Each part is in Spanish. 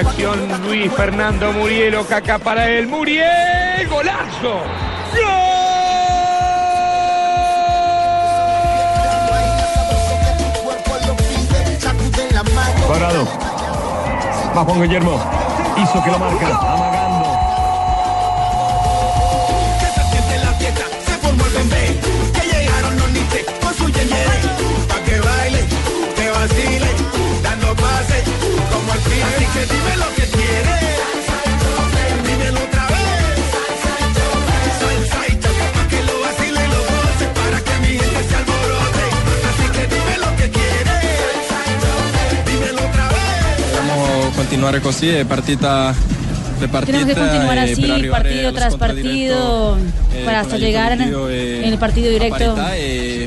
Acción Luis Fernando Muriel, Caca para él, Muriel, golazo. Cuadrado. Va Juan Guillermo. Hizo que lo marca. Amagando. que llegaron los nites con su yeye, pa' que baile, que vacile, dando pases, pibe, así que dime lo que quieres, dímelo otra vez, salsa y choque pa' que lo vacile y lo goce, para que mi gente se alborote, así que dime lo que quieres, dímelo otra vez. Dobbiamo continuare così partita de partita Tenemos que continuar eh, así, partido tras partido, eh, para hasta aiuto llegar di en, el partido a directo. Parità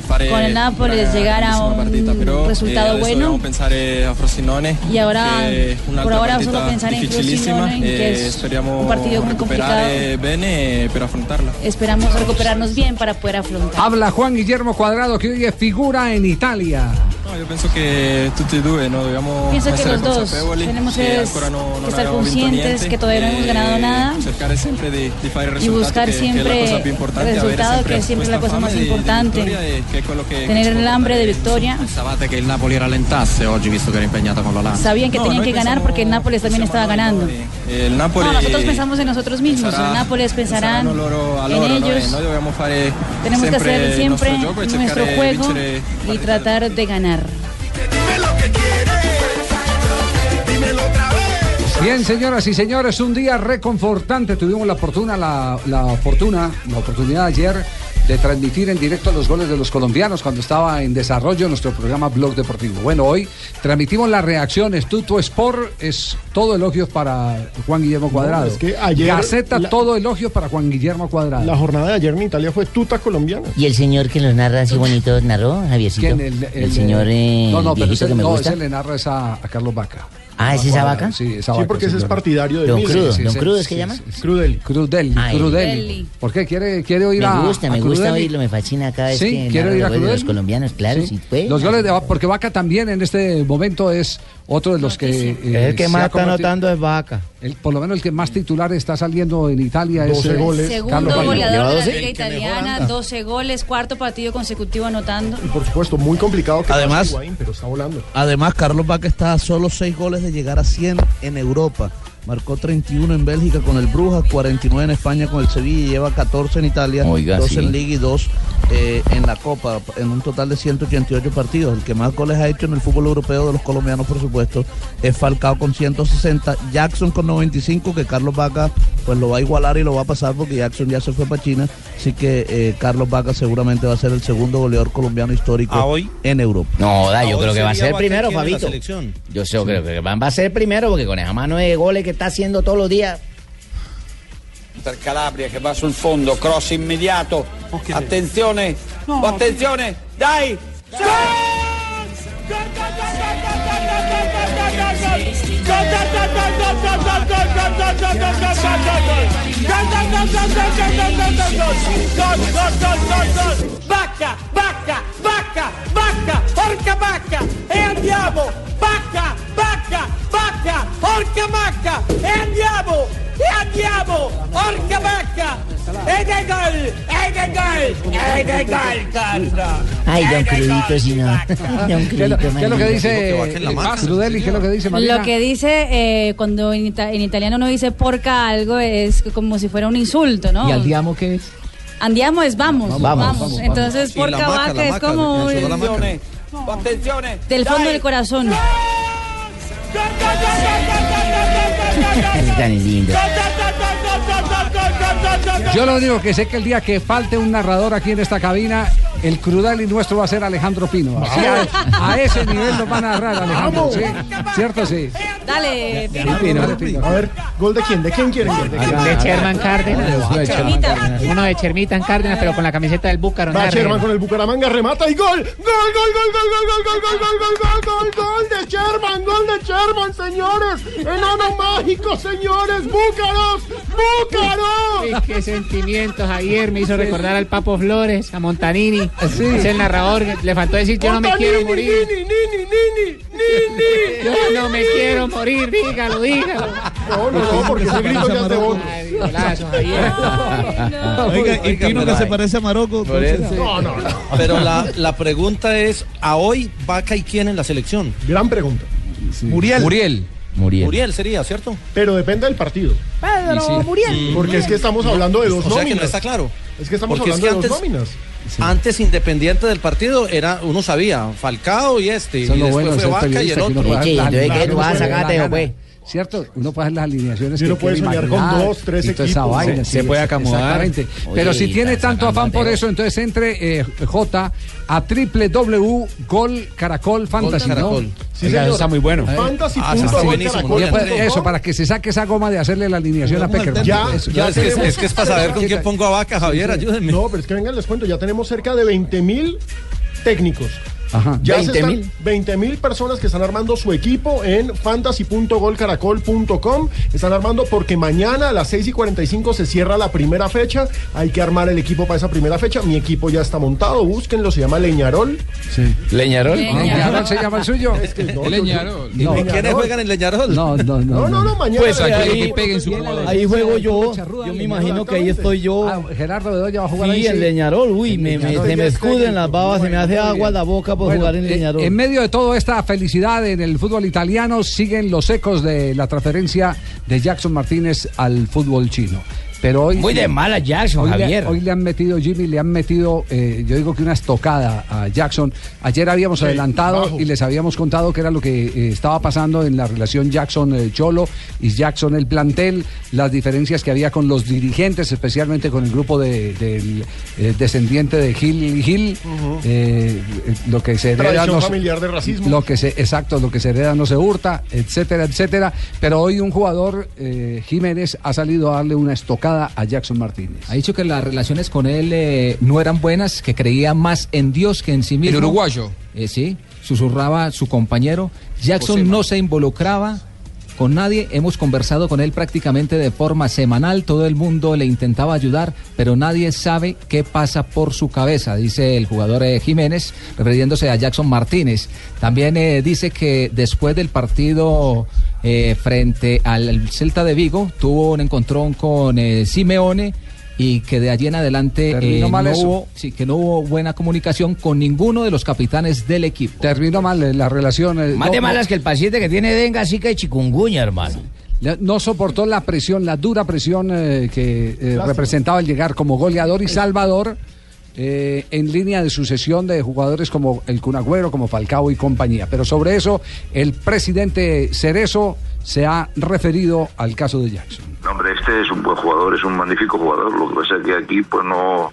fare con el Nápoles, una llegar a un partita, però, eh, bueno. dobbiamo pensare a Frosinone Y ahora, por ahora solo pensar en Frosinone, que e es speriamo un partido muy recuperare bene per affrontarla. Esperamos recuperarnos bien para poder afrontar. Habla Juan Guillermo Cuadrado, que hoy es figura en Italia. No, io penso che tutti e due no, dobbiamo Pienso que essere los dos tenemos que ancora no, non estar conscientes que todavía no hemos e ganado nada cercare sempre di, di fare il y buscar che, che è la siempre cosa più importante el avere resultado, que es siempre la cosa más fame di- di importante. che è quello che- che Tener ci può el hambre de victoria. Pensavate che il Napoli rallentasse oggi visto che era impegnata con la Lazio? Sabían que No, tenían que ganar porque el Nápoles también estaba ganando. Eh, il Napoli No, nosotros pensamos en nosotros mismos. sarà- El Nápoles pensarán en ellos. Tenemos que hacer siempre nuestro juego y tratar de ganar. Bien, señoras y señores, un día reconfortante. Tuvimos la fortuna, la, la fortuna, la oportunidad ayer de transmitir en directo los goles de los colombianos cuando estaba en desarrollo nuestro programa Blog Deportivo. Bueno, hoy transmitimos las reacciones. Tuto Sport es todo elogios para Juan Guillermo Cuadrado. es que ayer Gaceta, la- todo elogios para Juan Guillermo Cuadrado. La jornada de ayer en Italia fue tuta colombiana. Y el señor que los narra así bonito narró, Javiercito. ¿Quién? El, señor eh, no, no, pero ese, que me no, gusta. ese le narra es a, a Carlos Vaca. Ah, ¿es esa vaca? Sí, esa Sí, vaca, porque ese es partidario de Don. Crudo, Sí, Don sí, Crudo, sí, ¿es que sí, llama? sí, sí. Crudeli. Crudeli. Crudeli. Crudeli. ¿Por qué? ¿Quiere, quiere oír Me a gusta, me gusta Crudeli? oírlo, me fascina cada vez Sí, que quiero narra ir a los goles de los Crudeli. colombianos, claro, Sí. sí. Los goles de porque Vaca también en este momento es otro de los que eh, el que más está anotando es Vaca. el- por lo menos el que más titular está saliendo en Italia es 12 eh, goles. Segundo Carlos Vaca. goleador de la ¿Lleva Liga Italiana, 12 goles, cuarto partido consecutivo anotando. Y por supuesto, muy complicado que Además- Higuaín, pero está volando. Además, Carlos Vaca está a solo 6 goles de llegar a 100 en Europa. Marcó 31 en Bélgica con el Brujas, 49 en España con el Sevilla y lleva 14 en Italia, Oiga, 2 sí. en Liga y 2 eh, en la Copa, en un total de 188 partidos. El que más goles ha hecho en el fútbol europeo de los colombianos, por supuesto, es Falcao con 160, Jackson con 95, que Carlos Vaca pues lo va a igualar y lo va a pasar porque Jackson ya se fue para China. Así que eh, Carlos Vaca seguramente va a ser el segundo goleador colombiano histórico ¿A hoy? en Europa. No, da, yo creo que va a ser primero, Fabito. selección. Yo sé, creo que va a ser primero porque con esa mano de goles que está haciendo todos los días. Per Calabria che va sul fondo, cross immediato. Attenzione, attenzione, dai! Vaca, vaca. Bacca, bacca, Porca bacca! Ed è gol! Ed è gol! Ed è gol, Carlo! Ay, don Crudito, si no. Don ¿Qué es lo, Crudito, qué es lo que dice eh, Crudeli? ¿Qué es lo que dice Marina? Lo que dice eh, cuando en, ita- en italiano no dice porca algo es como si fuera un insulto, ¿no? ¿Y andiamo qué es? Andiamo es vamos, Vamos, vamos. vamos, vamos. Entonces porca vaca la es como le- le sonó la maca. un- Attenzione! del fondo del corazón. Es tan lindo. Yo lo único que sé que el día que falte un narrador aquí en esta cabina, el Crudeli nuestro va a ser Alejandro Pino. Así a, a ese nivel nos van a narrar, Alejandro. ¿Cierto? Sí. Dale, Dale, Pino. A ver, ¿gol de quién? ¿De quién quieren? ¿De quién? De Sherman Cárdenas. De Sherman Cárdenas. Uno de Chermita en Cárdenas, pero con la camiseta del Búcaro. Va Sherman con el Bucaramanga, remata y gol. Gol, gol, gol, gol, gol, gol, gol, gol, gol, gol, gol, gol, gol de Sherman, gol de Sherman, señores. Enano mágico, señores. Búcaros, Búcaros. Qué sentimientos. Ayer me hizo recordar al Papo Flores, a Montanini. Es el narrador. Le faltó decir: Yo no me quiero morir. Nini, nini, nini, nini. Yo no me quiero morir. Dígalo, dígalo. No, no, no, porque ese grito ya golazo, Javier. Oiga, y Pino que se parece a Marocco. Por eso. No, no, no. Pero la, la pregunta es, ¿a hoy Vaca y quién en la selección? Gran pregunta. Muriel. Muriel. Muriel. Muriel sería, ¿cierto? Pero depende del partido. Pedro Muriel. Porque es que estamos hablando de dos o sea que nóminas. no está claro. Es que estamos Porque es hablando que de dos antes- antes, independiente del partido, era uno sabía, Falcao y este. Y después fue Vaca y el otro pues? ¿Cierto? Uno puede hacer las alineaciones Y uno que puede soñar con dos, tres esa equipos. vaina, Se- sí, se puede acomodar. Exactamente. Pero Oye, si tiene tanto afán por eso, entonces entre eh, J a www.gol Caracol Fantasy, ¿no? Caracol. Sí, Oiga, señor. eso está muy bueno. Fantasy. Ah, eso está buenísimo. Y después, eso, para que se saque esa goma de hacerle la alineación a Peckerman. Ya, Eso. ya es, que, es, tenemos- es que es para saber con quién pongo a Vaca, Javier, ayúdenme. No, pero es que vengan, les cuento, ya tenemos cerca de 20 mil técnicos. Ajá. Ya 20.000. se están 20 mil personas que están armando su equipo en fantasy.golcaracol.com. Están armando porque mañana a las 6 y 45 se cierra la primera fecha. Hay que armar el equipo para esa primera fecha. Mi equipo ya está montado, búsquenlo, se llama Leñarol. Sí. Leñarol. ¿Leñarol se llama el suyo? Es que no, yo- Leñarol. No, ¿Y quiénes juegan en Leñarol? no, no, no. No, no, no, mañana. Pues aquí que peguen su Ahí juego yo. Yo me imagino que ahí estoy yo. Ah, Gerardo Bedoya va a jugar ahí. Sí, en Leñarol. Uy, me, me- se me escuden las babas, se me hace agua la boca por Bueno, jugar en eh. En medio de toda esta felicidad en el fútbol italiano, siguen los ecos de la transferencia de Jackson Martínez al fútbol chino. Pero hoy, Muy de mala Jackson, hoy, le, Javier. hoy le han metido, Jimmy, le han metido, eh, yo digo que una estocada a Jackson. Ayer habíamos Sí, adelantado bajo. y les habíamos contado que era lo que eh, estaba pasando en la relación Jackson-Cholo y Jackson el plantel, las diferencias que había con los dirigentes, especialmente con el grupo de- del eh, descendiente de Gil y Gil, eh, eh, lo que se hereda no se- familiar de racismo. lo que se, exacto, lo que se hereda no se hurta, etcétera, etcétera. Pero hoy un jugador, eh, Jiménez, ha salido a darle una estocada a Jackson Martínez. Ha dicho que las relaciones con él eh, no eran buenas, que creía más en Dios que en sí mismo. El uruguayo. Eh, sí, susurraba su compañero. Jackson no se involucraba con nadie. Hemos conversado con él prácticamente de forma semanal. Todo el mundo le intentaba ayudar, pero nadie sabe qué pasa por su cabeza, dice el jugador eh, Jiménez, refiriéndose a Jackson Martínez. También eh, dice que después del partido eh, frente al Celta de Vigo, tuvo un encontrón con eh, Simeone y que de allí en adelante eh, mal no eso. hubo, sí, que no hubo buena comunicación con ninguno de los capitanes del equipo. Terminó mal eh, la relación. eh, Más no- de no- malas que el paciente que tiene dengue, así que hay chikungunya, hermano. No soportó la presión, la dura presión eh, que eh, representaba el llegar como goleador y salvador eh, en línea de sucesión de jugadores como el Cunagüero, como Falcao y compañía. Pero sobre eso, el presidente Cerezo se ha referido al caso de Jackson. No, hombre, este es un buen jugador, es un magnífico jugador. Lo que pasa es que aquí pues no,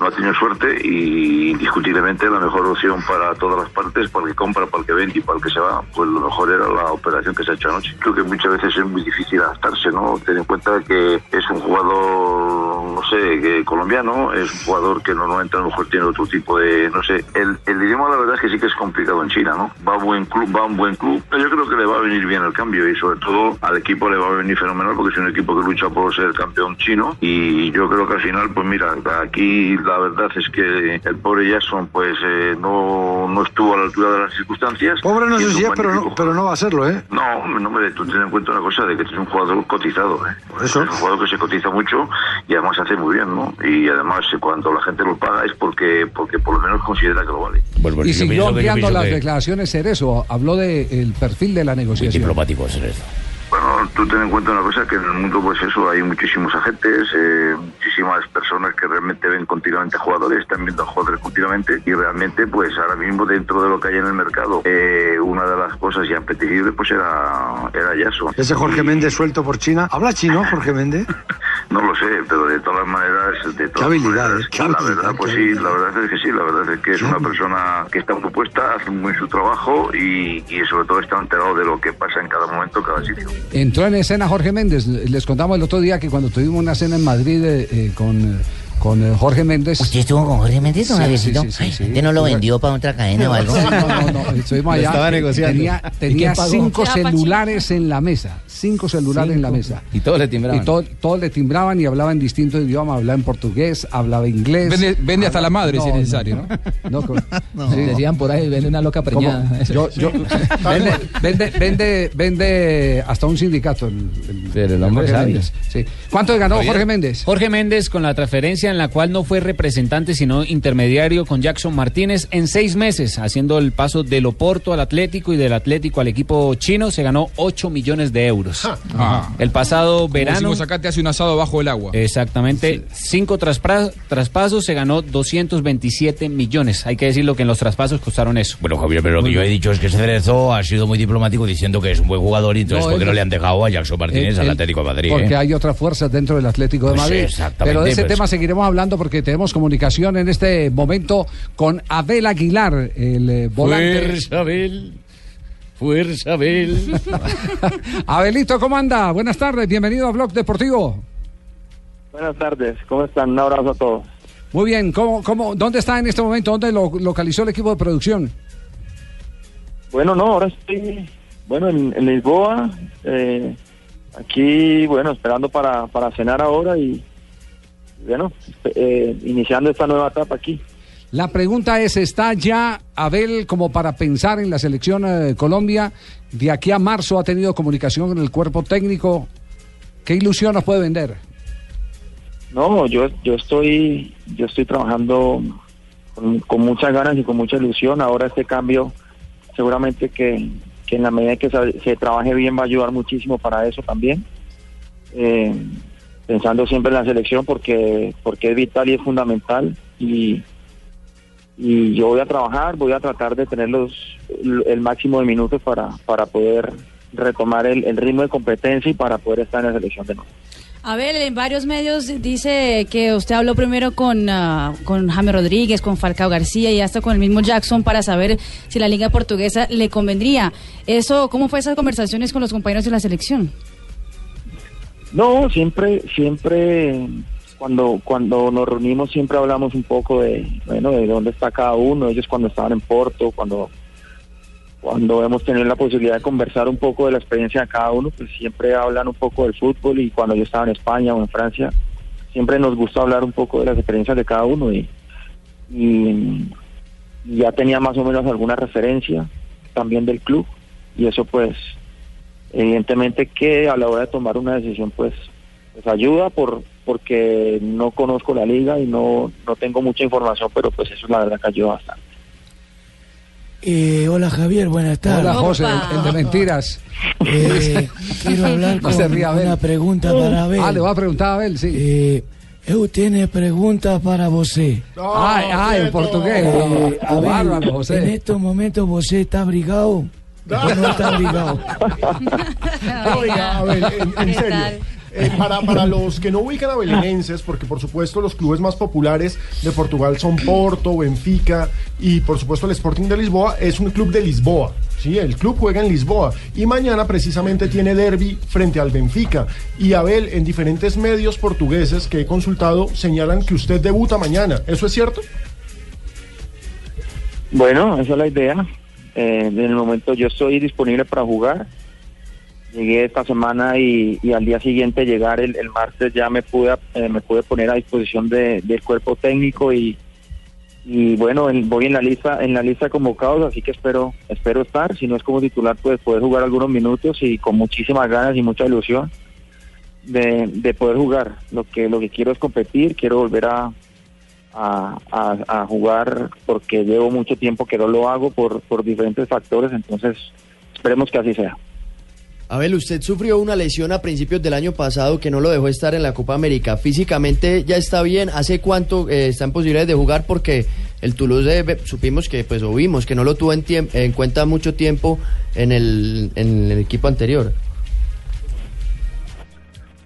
no ha tenido suerte y indiscutiblemente la mejor opción para todas las partes, para el que compra, para el que vende y para el que se va, pues lo mejor era la operación que se ha hecho anoche. Creo que muchas veces es muy difícil adaptarse, ¿no? Ten en cuenta que es un jugador, no sé, que colombiano, es un jugador que normalmente a lo mejor tiene otro tipo de, no sé, el, el idioma la verdad es que sí que es complicado en China, ¿no? Va a buen club, va a un buen club, pero yo creo que le va a venir bien el cambio y sobre todo al equipo le va a venir fenomenal porque es un equipo que lucha por ser campeón chino y yo creo que al final, pues mira, aquí la verdad es que el pobre Jackson pues eh, no, no estuvo a la altura de las circunstancias. Pobre no sé si es, pero no, pero no va a serlo, ¿eh? no, hombre, no, hombre, tú ten en cuenta una cosa de que es un jugador cotizado, ¿eh? Es un jugador que se cotiza mucho y además hace muy bien, ¿no? Y además eh, cuando la gente lo paga es porque porque por lo menos considera que lo vale. Y siguió ampliando las declaraciones Cerezo, habló del perfil de la negociación. diplomático Cerezo. Bueno, tú ten en cuenta una cosa, que en el mundo pues eso, hay muchísimos agentes, eh, muchísimas personas que realmente ven continuamente a jugadores, están viendo a jugadores continuamente y realmente pues ahora mismo dentro de lo que hay en el mercado, eh, una de las cosas ya apetecibles pues era, era Yaso. Ese Jorge Méndez suelto por China. ¿Habla chino, Jorge Méndez? No lo sé, pero de todas maneras, de todas maneras, eh, qué la habilidad, verdad, pues sí, la verdad es que sí, la verdad es que es una persona que está propuesta, hace muy su trabajo y, y sobre todo está enterado de lo que pasa en cada momento, cada sitio. Entró en escena Jorge Méndez. Les contamos el otro día que cuando tuvimos una cena en Madrid eh, eh, con, eh, con eh, Jorge Méndez. ¿Usted estuvo con Jorge Méndez, don Sí, Javiercito? sí, sí, sí, sí. ¿Usted no lo vendió para otra cadena o algo? No, no, no, estuvimos Lo allá. estaba negociando. Tenía, ¿Y tenía cinco celulares en la mesa. Cinco celulares en la mesa. Y todos le timbraban. Y to- todos le timbraban y hablaba en distintos idiomas. Hablaba en portugués, hablaba inglés. Vende- vende hasta la madre, si es necesario, ¿no? Decían por ahí, vende una loca preñada. Yo- yo- vende, vende, vende, vende hasta un sindicato. El, el- Pero el hombre Jorge. Méndez. ¿Cuánto ganó. Jorge Méndez? Jorge Méndez con la transferencia en la cual no fue representante sino intermediario con Jackson Martínez en seis meses, haciendo el paso del Oporto al Atlético y del Atlético al equipo chino, se ganó 8 millones de euros. Ah. El pasado verano... Acá, te hace un asado bajo el agua. Exactamente, cinco traspra- traspasos se ganó 227 millones. Hay que decirlo que en los traspasos costaron eso. Bueno, Javier, pero lo que yo he dicho es que Cerezo ha sido muy diplomático diciendo que es un buen jugador y entonces No, ¿por qué no le han dejado a Jackson Martínez El- al Atlético de Madrid? Porque eh? hay otras fuerzas dentro del Atlético de Pues Madrid. exactamente, Pero de ese pues. tema seguiremos hablando porque tenemos comunicación en este momento con Abel Aguilar, el eh, volante. Fuerza, Abel. Fuerza, Abel. Abelito, ¿cómo anda? Buenas tardes, bienvenido a Blog Deportivo. Buenas tardes, ¿cómo están? Un abrazo a todos. Muy bien, ¿cómo, cómo, ¿dónde está en este momento? ¿Dónde lo localizó el equipo de producción? Bueno, no, ahora estoy, bueno, en, en Lisboa, eh, aquí, bueno, esperando para, para cenar ahora y, bueno, eh, iniciando esta nueva etapa aquí. La pregunta es, ¿está ya Abel como para pensar en la selección eh, de Colombia? De aquí a marzo ha tenido comunicación con el cuerpo técnico. ¿Qué ilusión nos puede vender? No, yo, yo estoy, yo estoy trabajando con, con muchas ganas y con mucha ilusión. Ahora este cambio, seguramente que, que en la medida que se, se trabaje bien va a ayudar muchísimo para eso también. Eh, pensando siempre en la selección porque, porque es vital y es fundamental y, y yo voy a trabajar, voy a tratar de tener los, el, máximo de minutos para, para poder retomar el, ritmo de competencia y para poder estar en la selección de nuevo. A ver, en varios medios dice que usted habló primero con, ah, con Jaime Rodríguez, con Falcao García y hasta con el mismo Jackson para saber si la liga portuguesa le convendría. Eso, ¿Cómo fue esas conversaciones con los compañeros de la selección? No, siempre, siempre cuando cuando nos reunimos siempre hablamos un poco de bueno de dónde está cada uno. Ellos cuando estaban en Porto, cuando cuando hemos tenido la posibilidad de conversar un poco de la experiencia de cada uno, pues siempre hablan un poco del fútbol y cuando yo estaba en España o en Francia, siempre nos gusta hablar un poco de las experiencias de cada uno y, y ya tenía más o menos alguna referencia también del club y eso pues evidentemente que a la hora de tomar una decisión pues pues ayuda por porque no conozco la liga y no no tengo mucha información pero pues eso es la verdad que ayuda bastante Eh, hola Javier, buenas tardes. Hola José, el, el de mentiras. Eh, quiero hablar No con ría, Abel. una pregunta para Abel. Ah, le va a preguntar a Abel, sí. Eh, eu tiene pregunta para você. Ah, ah, en portugués. Eh, Abel, Bárbaro, José. en estos momentos você está abrigado. ¿O no está abrigado? Oiga, a ver, en, en serio. eh, para, para los que no ubican a belenenses, porque por supuesto los clubes más populares de Portugal son Porto, Benfica y por supuesto el Sporting de Lisboa, es un club de Lisboa. Sí, el club juega en Lisboa y mañana precisamente tiene derby frente al Benfica. Y Abel, en diferentes medios portugueses que he consultado, señalan que usted debuta mañana. ¿Eso es cierto? bueno esa es la idea eh, en el momento yo estoy disponible para jugar. Llegué esta semana y, al día siguiente llegar el, martes ya me pude eh, me pude poner a disposición de- del cuerpo técnico y bueno en- voy en la lista en la lista convocados así que espero espero estar. Si no es como titular pues poder jugar algunos minutos y con muchísimas ganas y mucha ilusión de, de poder jugar. Lo que lo que quiero es competir quiero volver a a, a- a jugar porque llevo mucho tiempo que no lo hago por por diferentes factores entonces esperemos que así sea Abel, usted sufrió una lesión a principios del año pasado que no lo dejó estar en la Copa América. Físicamente ya está bien. ¿Hace cuánto eh, está en posibilidades de jugar? Porque el Toulouse eh, supimos que, pues, o vimos que no lo tuvo en, en cuenta mucho tiempo en el, en el equipo anterior.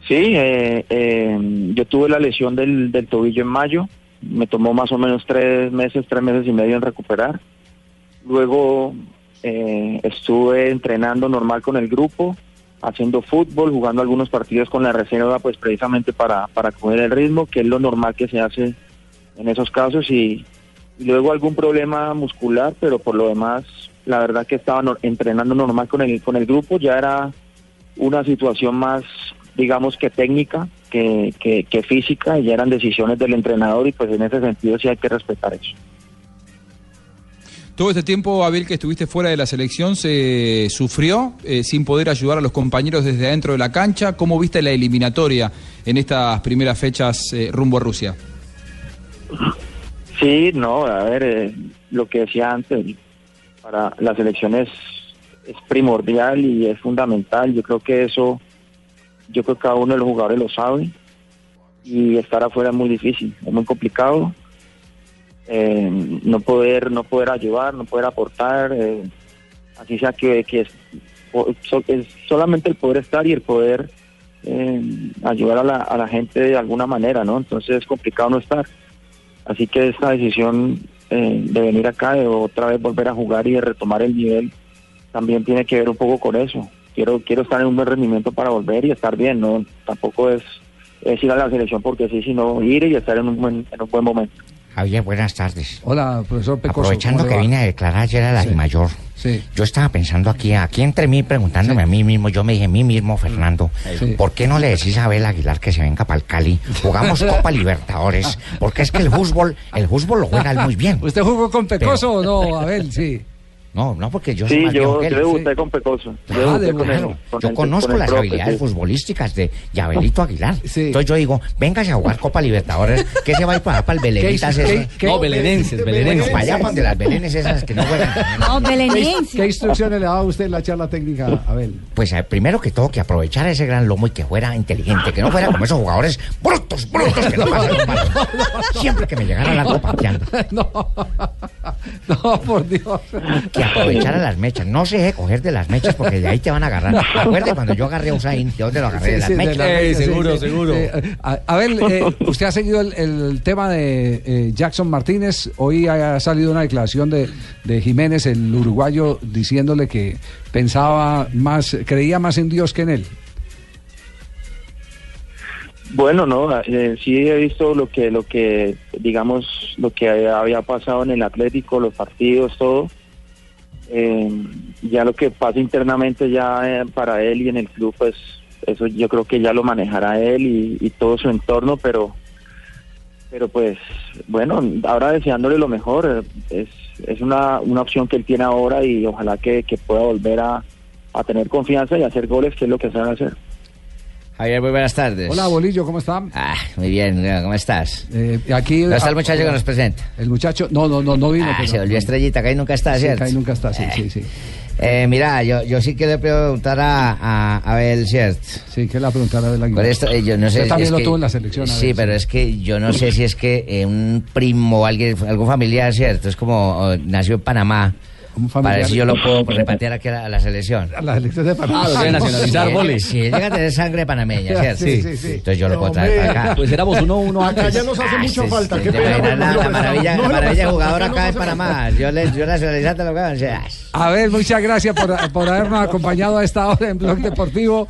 Sí, eh, eh, yo tuve la lesión del, del tobillo en mayo, me tomó más o menos tres meses, tres meses y medio en recuperar. Luego eh, estuve entrenando normal con el grupo, haciendo fútbol, jugando algunos partidos con la reserva, pues precisamente para, para coger el ritmo, que es lo normal que se hace en esos casos, y, luego algún problema muscular, pero por lo demás, la verdad que estaba entrenando normal con el, con el grupo, ya era una situación más, digamos que técnica que, que, que física, y ya eran decisiones del entrenador, y pues en ese sentido sí hay que respetar eso. Todo este tiempo, Abel, que estuviste fuera de la selección, se sufrió eh, sin poder ayudar a los compañeros desde adentro de la cancha. ¿Cómo viste la eliminatoria en estas primeras fechas eh, rumbo a Rusia? Sí, no, a ver, eh, lo que decía antes, para la selección es, es primordial y es fundamental. Yo creo que eso, yo creo que cada uno de los jugadores lo sabe y estar afuera es muy difícil, es muy complicado. Eh, no poder, no poder ayudar, no poder aportar, eh, así sea que, es, solamente el poder estar y el poder eh, ayudar a la, a la gente de alguna manera, ¿no? Entonces es complicado no estar. Así que esta decisión de venir acá, de otra vez volver a jugar y de retomar el nivel, también tiene que ver un poco con eso. Quiero quiero estar en un buen rendimiento para volver y estar bien, no tampoco es, es ir a la selección porque sí, sino ir y estar en un buen, en un buen momento. Javier, buenas tardes. Hola, profesor Pecoso. Aprovechando ¿cómo le que va? vine a declarar ayer a la mayor, yo estaba pensando aquí, aquí entre mí, preguntándome a mí mismo, yo me dije a mí mismo, Fernando, Sí. ¿por qué no le decís a Abel Aguilar que se venga para el Cali? Jugamos Copa Libertadores, porque es que el fútbol, el fútbol lo juega muy bien. ¿Usted jugó con Pecoso o no, Abel? Sí. No, no, porque yo soy sí, más yo, viejo que yo él. debuté con Pecoso. Yo Ah, debuté de con claro. él, con Yo conozco con las profe, habilidades sí. futbolísticas de Yabelito Aguilar. Entonces yo digo, véngase a jugar Copa Libertadores, que se va a ir para para el Belenitas. ¿Qué- eso. No, belenenses, belenenses. Para allá, para donde las belenes esas que no juegan. No, ¿Qué, belenense. qué instrucciones le daba usted en la charla técnica, Abel? Pues eh, primero que todo, que aprovechara ese gran lomo y que fuera inteligente, que no fuera como esos jugadores brutos, brutos, que no pasan un balón. Siempre que me llegara la copa pateando. No, no, por Dios. Que aprovechara las mechas. No se deje coger de las mechas porque de ahí te van a agarrar. Acuérdate cuando yo agarré a Usain, ¿de dónde lo agarré? de las mechas. las mechas, sí, sí. Eh, a- Abel, eh, usted ha seguido el, el tema de eh, Jackson Martínez. Hoy ha salido una declaración de, de Jiménez, el uruguayo, diciéndole que pensaba más, creía más en Dios que en él. Bueno, no, eh, sí he visto lo que, lo que, digamos, lo que había pasado en el Atlético, los partidos, todo. Eh, ya lo que pasa internamente ya eh, para él y en el club, pues eso yo creo que ya lo manejará él y, y todo su entorno, pero, pero pues, bueno, ahora deseándole lo mejor, eh, es, es una, una opción que él tiene ahora y ojalá que, que pueda volver a, a tener confianza y hacer goles, que es lo que sabe hacer. Javier, muy buenas tardes. Hola, Bolillo, ¿cómo está? Ah, muy bien, ¿cómo estás? Eh, aquí, ¿Dónde está el ah, muchacho que nos presenta? El muchacho, no, no, no, no vino. Ah, pero- se volvió estrellita, que ahí nunca está, Sí, ¿cierto? que ahí nunca está, sí, sí, sí. Eh, mira, yo, yo sí quiero preguntar a, a Abel, ¿cierto? Sí, que la preguntar a Abel Aguilar. Por esto, eh, yo no sé. Usted también es lo que- tuvo en la selección, Sí, pero es que yo no sé si es que eh, un primo o alguien, algún familiar, ¿cierto? Es como oh, nació en Panamá. Para familiar. ver si yo lo puedo repatriar aquí a la, a la selección. A la selección de Panamá. Ah, lo quiere nacionalizar, Sí, Boli. Si llega a tener sangre panameña, ¿cierto? Sí, sí, sí. Entonces yo lo puedo traer para acá. Pues éramos uno a uno Acá ya nos hace mucha falta. Qué pena. la, no maravilla, No la lo maravilla prestamos. jugador Acá en Panamá. Yo, yo nacionalizante lo que A ver, muchas gracias por, por habernos acompañado a esta hora en Blog Deportivo.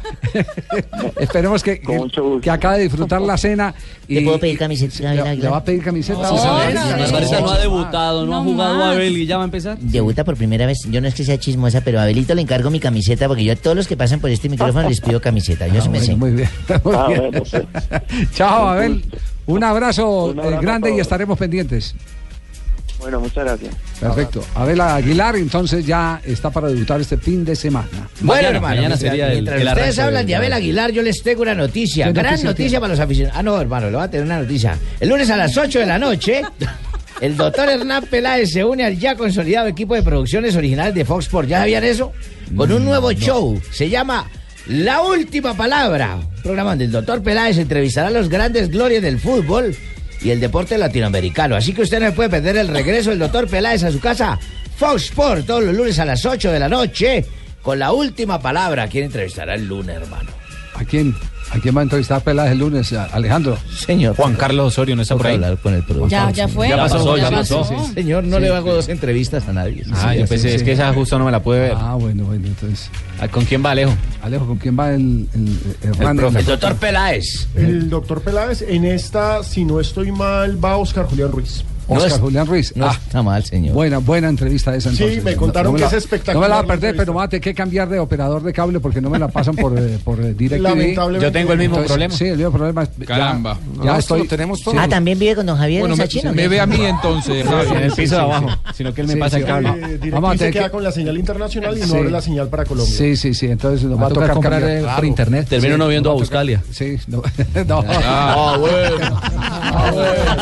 Esperemos que, que, que acabe de disfrutar la cena. Y, ¿Le puedo pedir camiseta, ¿Le, va a pedir camiseta? Sí, señor. sí, Sí, sí, Barbarita sí. no ha debutado, no ha jugado Abel y ya va a empezar. Debuta por primera vez. Yo no es que sea chismosa, pero a Abelito le encargo mi camiseta porque yo a todos los que pasan por este micrófono les pido camiseta. Yo Ah, se me bueno, sé. muy bien. muy Ah, bien. bueno. Chao, Abel. Un abrazo, Un abrazo eh, grande y estaremos pendientes. Bueno, muchas gracias. Perfecto. Abel Aguilar, entonces ya está para debutar este fin de semana. Bueno, hermano, mientras, mientras ustedes hablan de Abel Aguilar, yo les tengo una noticia. ¿Qué Gran noticia noticia, para los aficionados. Ah, no, hermano, le voy a tener una noticia. El lunes a las 8 de la noche, el doctor Hernán Peláez se une al ya consolidado equipo de producciones originales de Fox Sports. ¿Ya sabían eso? Con un nuevo show. Se llama La Última Palabra. Programa donde el doctor Peláez entrevistará a los grandes glorias del fútbol y el deporte latinoamericano. Así que usted no puede perder el regreso del doctor Peláez a su casa. Fox Sports, todos los lunes a las 8 de la noche, con la última palabra. ¿Quién entrevistará el lunes, hermano? ¿A quién? ¿A quién va a entrevistar Peláez el lunes? ¿A- Alejandro. Señor. Juan Carlos Osorio no está por ahí. hablar con el productor. Ya, ya fue. Ya pasó, ya pasó. Señor, no Sí. le hago dos entrevistas a nadie. Ah, Sí, yo pensé, sí. es que esa justo no me la pude ver. Ah, bueno, bueno, entonces. Ah, ¿Con quién va Alejo? Alejo, ¿con quién va el, el, Hernán? profe. El doctor Peláez. El doctor Peláez, en esta, si no estoy mal, va Oscar Julián Ruiz. Oscar No es- Julián Ruiz. No Ah, está mal, señor. buena, buena entrevista esa Sí, entonces. me contaron me que la- es espectacular No me la va a perder, pero tener que cambiar de operador de cable porque no me la pasan por, eh, por eh, DirecTV. Lamentablemente. Yo tengo el mismo Entonces, problema. Sí, el mismo problema. Ya- Caramba. Ya, estoy. lo tenemos todo. Ah, también vive con don Javier Bueno, en me, Sachino. me ve a mí entonces. En el piso de abajo. Sino que él me Sí, pasa sí, el cable. Eh, Vamos se queda que- con la señal internacional y no Sí. abre la señal para Colombia. Sí, sí, sí. Entonces nos va a tocar comprar eh, por internet. Termino no viendo a Buscalia. Sí, no. no. Ah, bueno.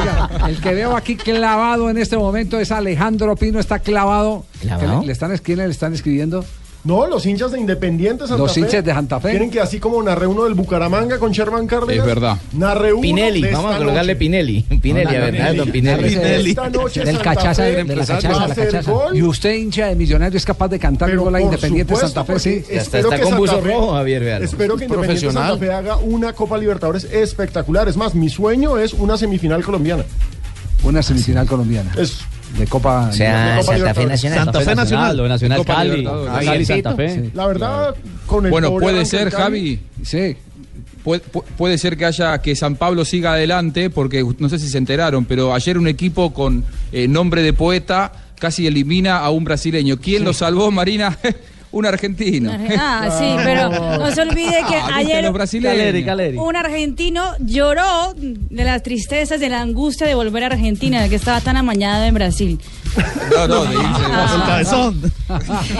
Oiga, el que veo aquí clavado en este momento es Alejandro Pino, está clavado. ¿Clavado? ¿Qué le, le están, ¿Quién le están escribiendo? No, los hinchas de Independiente Santa Los Fe. hinchas de Santa Fe. Quieren que así como narré uno del Bucaramanga con Sherman Cárdenas. Es verdad. Narré uno Pinelli, de vamos a colocarle. Pinelli. Pinelli, a ver, Pinelli. don Pinelli. Pinelli. Esta noche Del Santa cachaza, Fe de la cachaza, a la hacer cachaza. gol. Y usted, hincha de Millonario, es capaz de cantar Pero gol a Independiente supuesto, Santa Fe, sí. está, espero está que con buzo Fe- rojo, Javier, véalo. Espero que Independiente Profesional. Santa Fe haga una Copa Libertadores espectacular. Es más, mi sueño es una semifinal colombiana. Una semifinal colombiana. Es De Copa. O sea, de Copa Santa Fe. Nacional. Santa Fe Nacional, lo de Nacional Copa Cali. Cali. Santa Fe. Sí. la verdad con el Bueno, puede ser, Javi. Sí. Puede, pu- puede ser que haya que San Pablo siga adelante, porque no sé si se enteraron, pero ayer un equipo con eh, nombre de poeta casi elimina a un brasileño. ¿Quién lo salvó, Marina? un argentino. Ah, sí, pero no se olvide que Ah, ¿viste ayer los brasileños? Caleri, Caleri. un argentino lloró de las tristezas, de la angustia de volver a Argentina, de que estaba tan amañado en Brasil. No, no, de irse. Ah. El cabezón.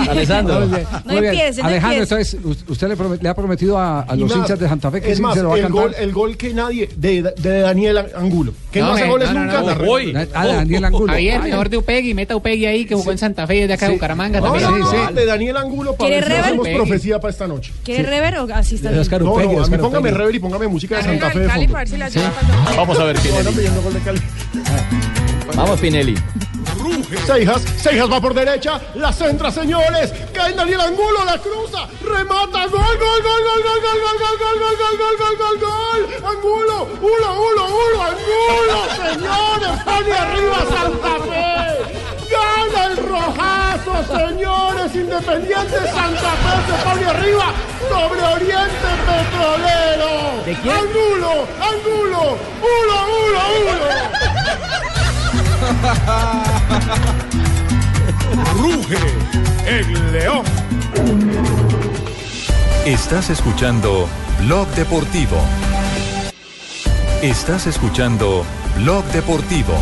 Alessandro. No empiece, no Alejandro, entonces, usted le, promet- le ha prometido a, a los hinchas de Santa Fe que es sí más, se lo va a el cantar. gol, el gol que nadie de, de Daniel Angulo, que no, No, hace goles nunca. Voy. Ah, Daniel Angulo. Javier, Ay, mejor de Upegui, meta Upegui ahí que jugó en Santa Fe y es de acá de. Bucaramanga No, también. no, no, Sí, sí. de Daniel Angulo para ¿Quiere ver si rever? hacemos profecía para esta noche. ¿Quiere rever o así está bien? Oscar Upegui, no, a mí Oscar póngame rever y póngame música de Santa Fe de fondo. Vamos a ver, Pinelli. Vamos, Pinelli. Seijas, Seijas va por derecha, la centra, señores. Cae Daniel Angulo, la cruza, remata, gol, gol, gol, gol, gol, gol, gol, gol, gol, gol, gol, gol, gol, gol, gol. Angulo, uno, uno, uno, Angulo, señores, pone arriba Santa Fe. Gana el rojazo, señores, Independiente Santa Fe se pone arriba sobre Oriente Petrolero. ¿De quién? Angulo, Angulo, uno, uno, uno. Ruge el león. Estás escuchando Blog Deportivo. Estás escuchando Blog Deportivo.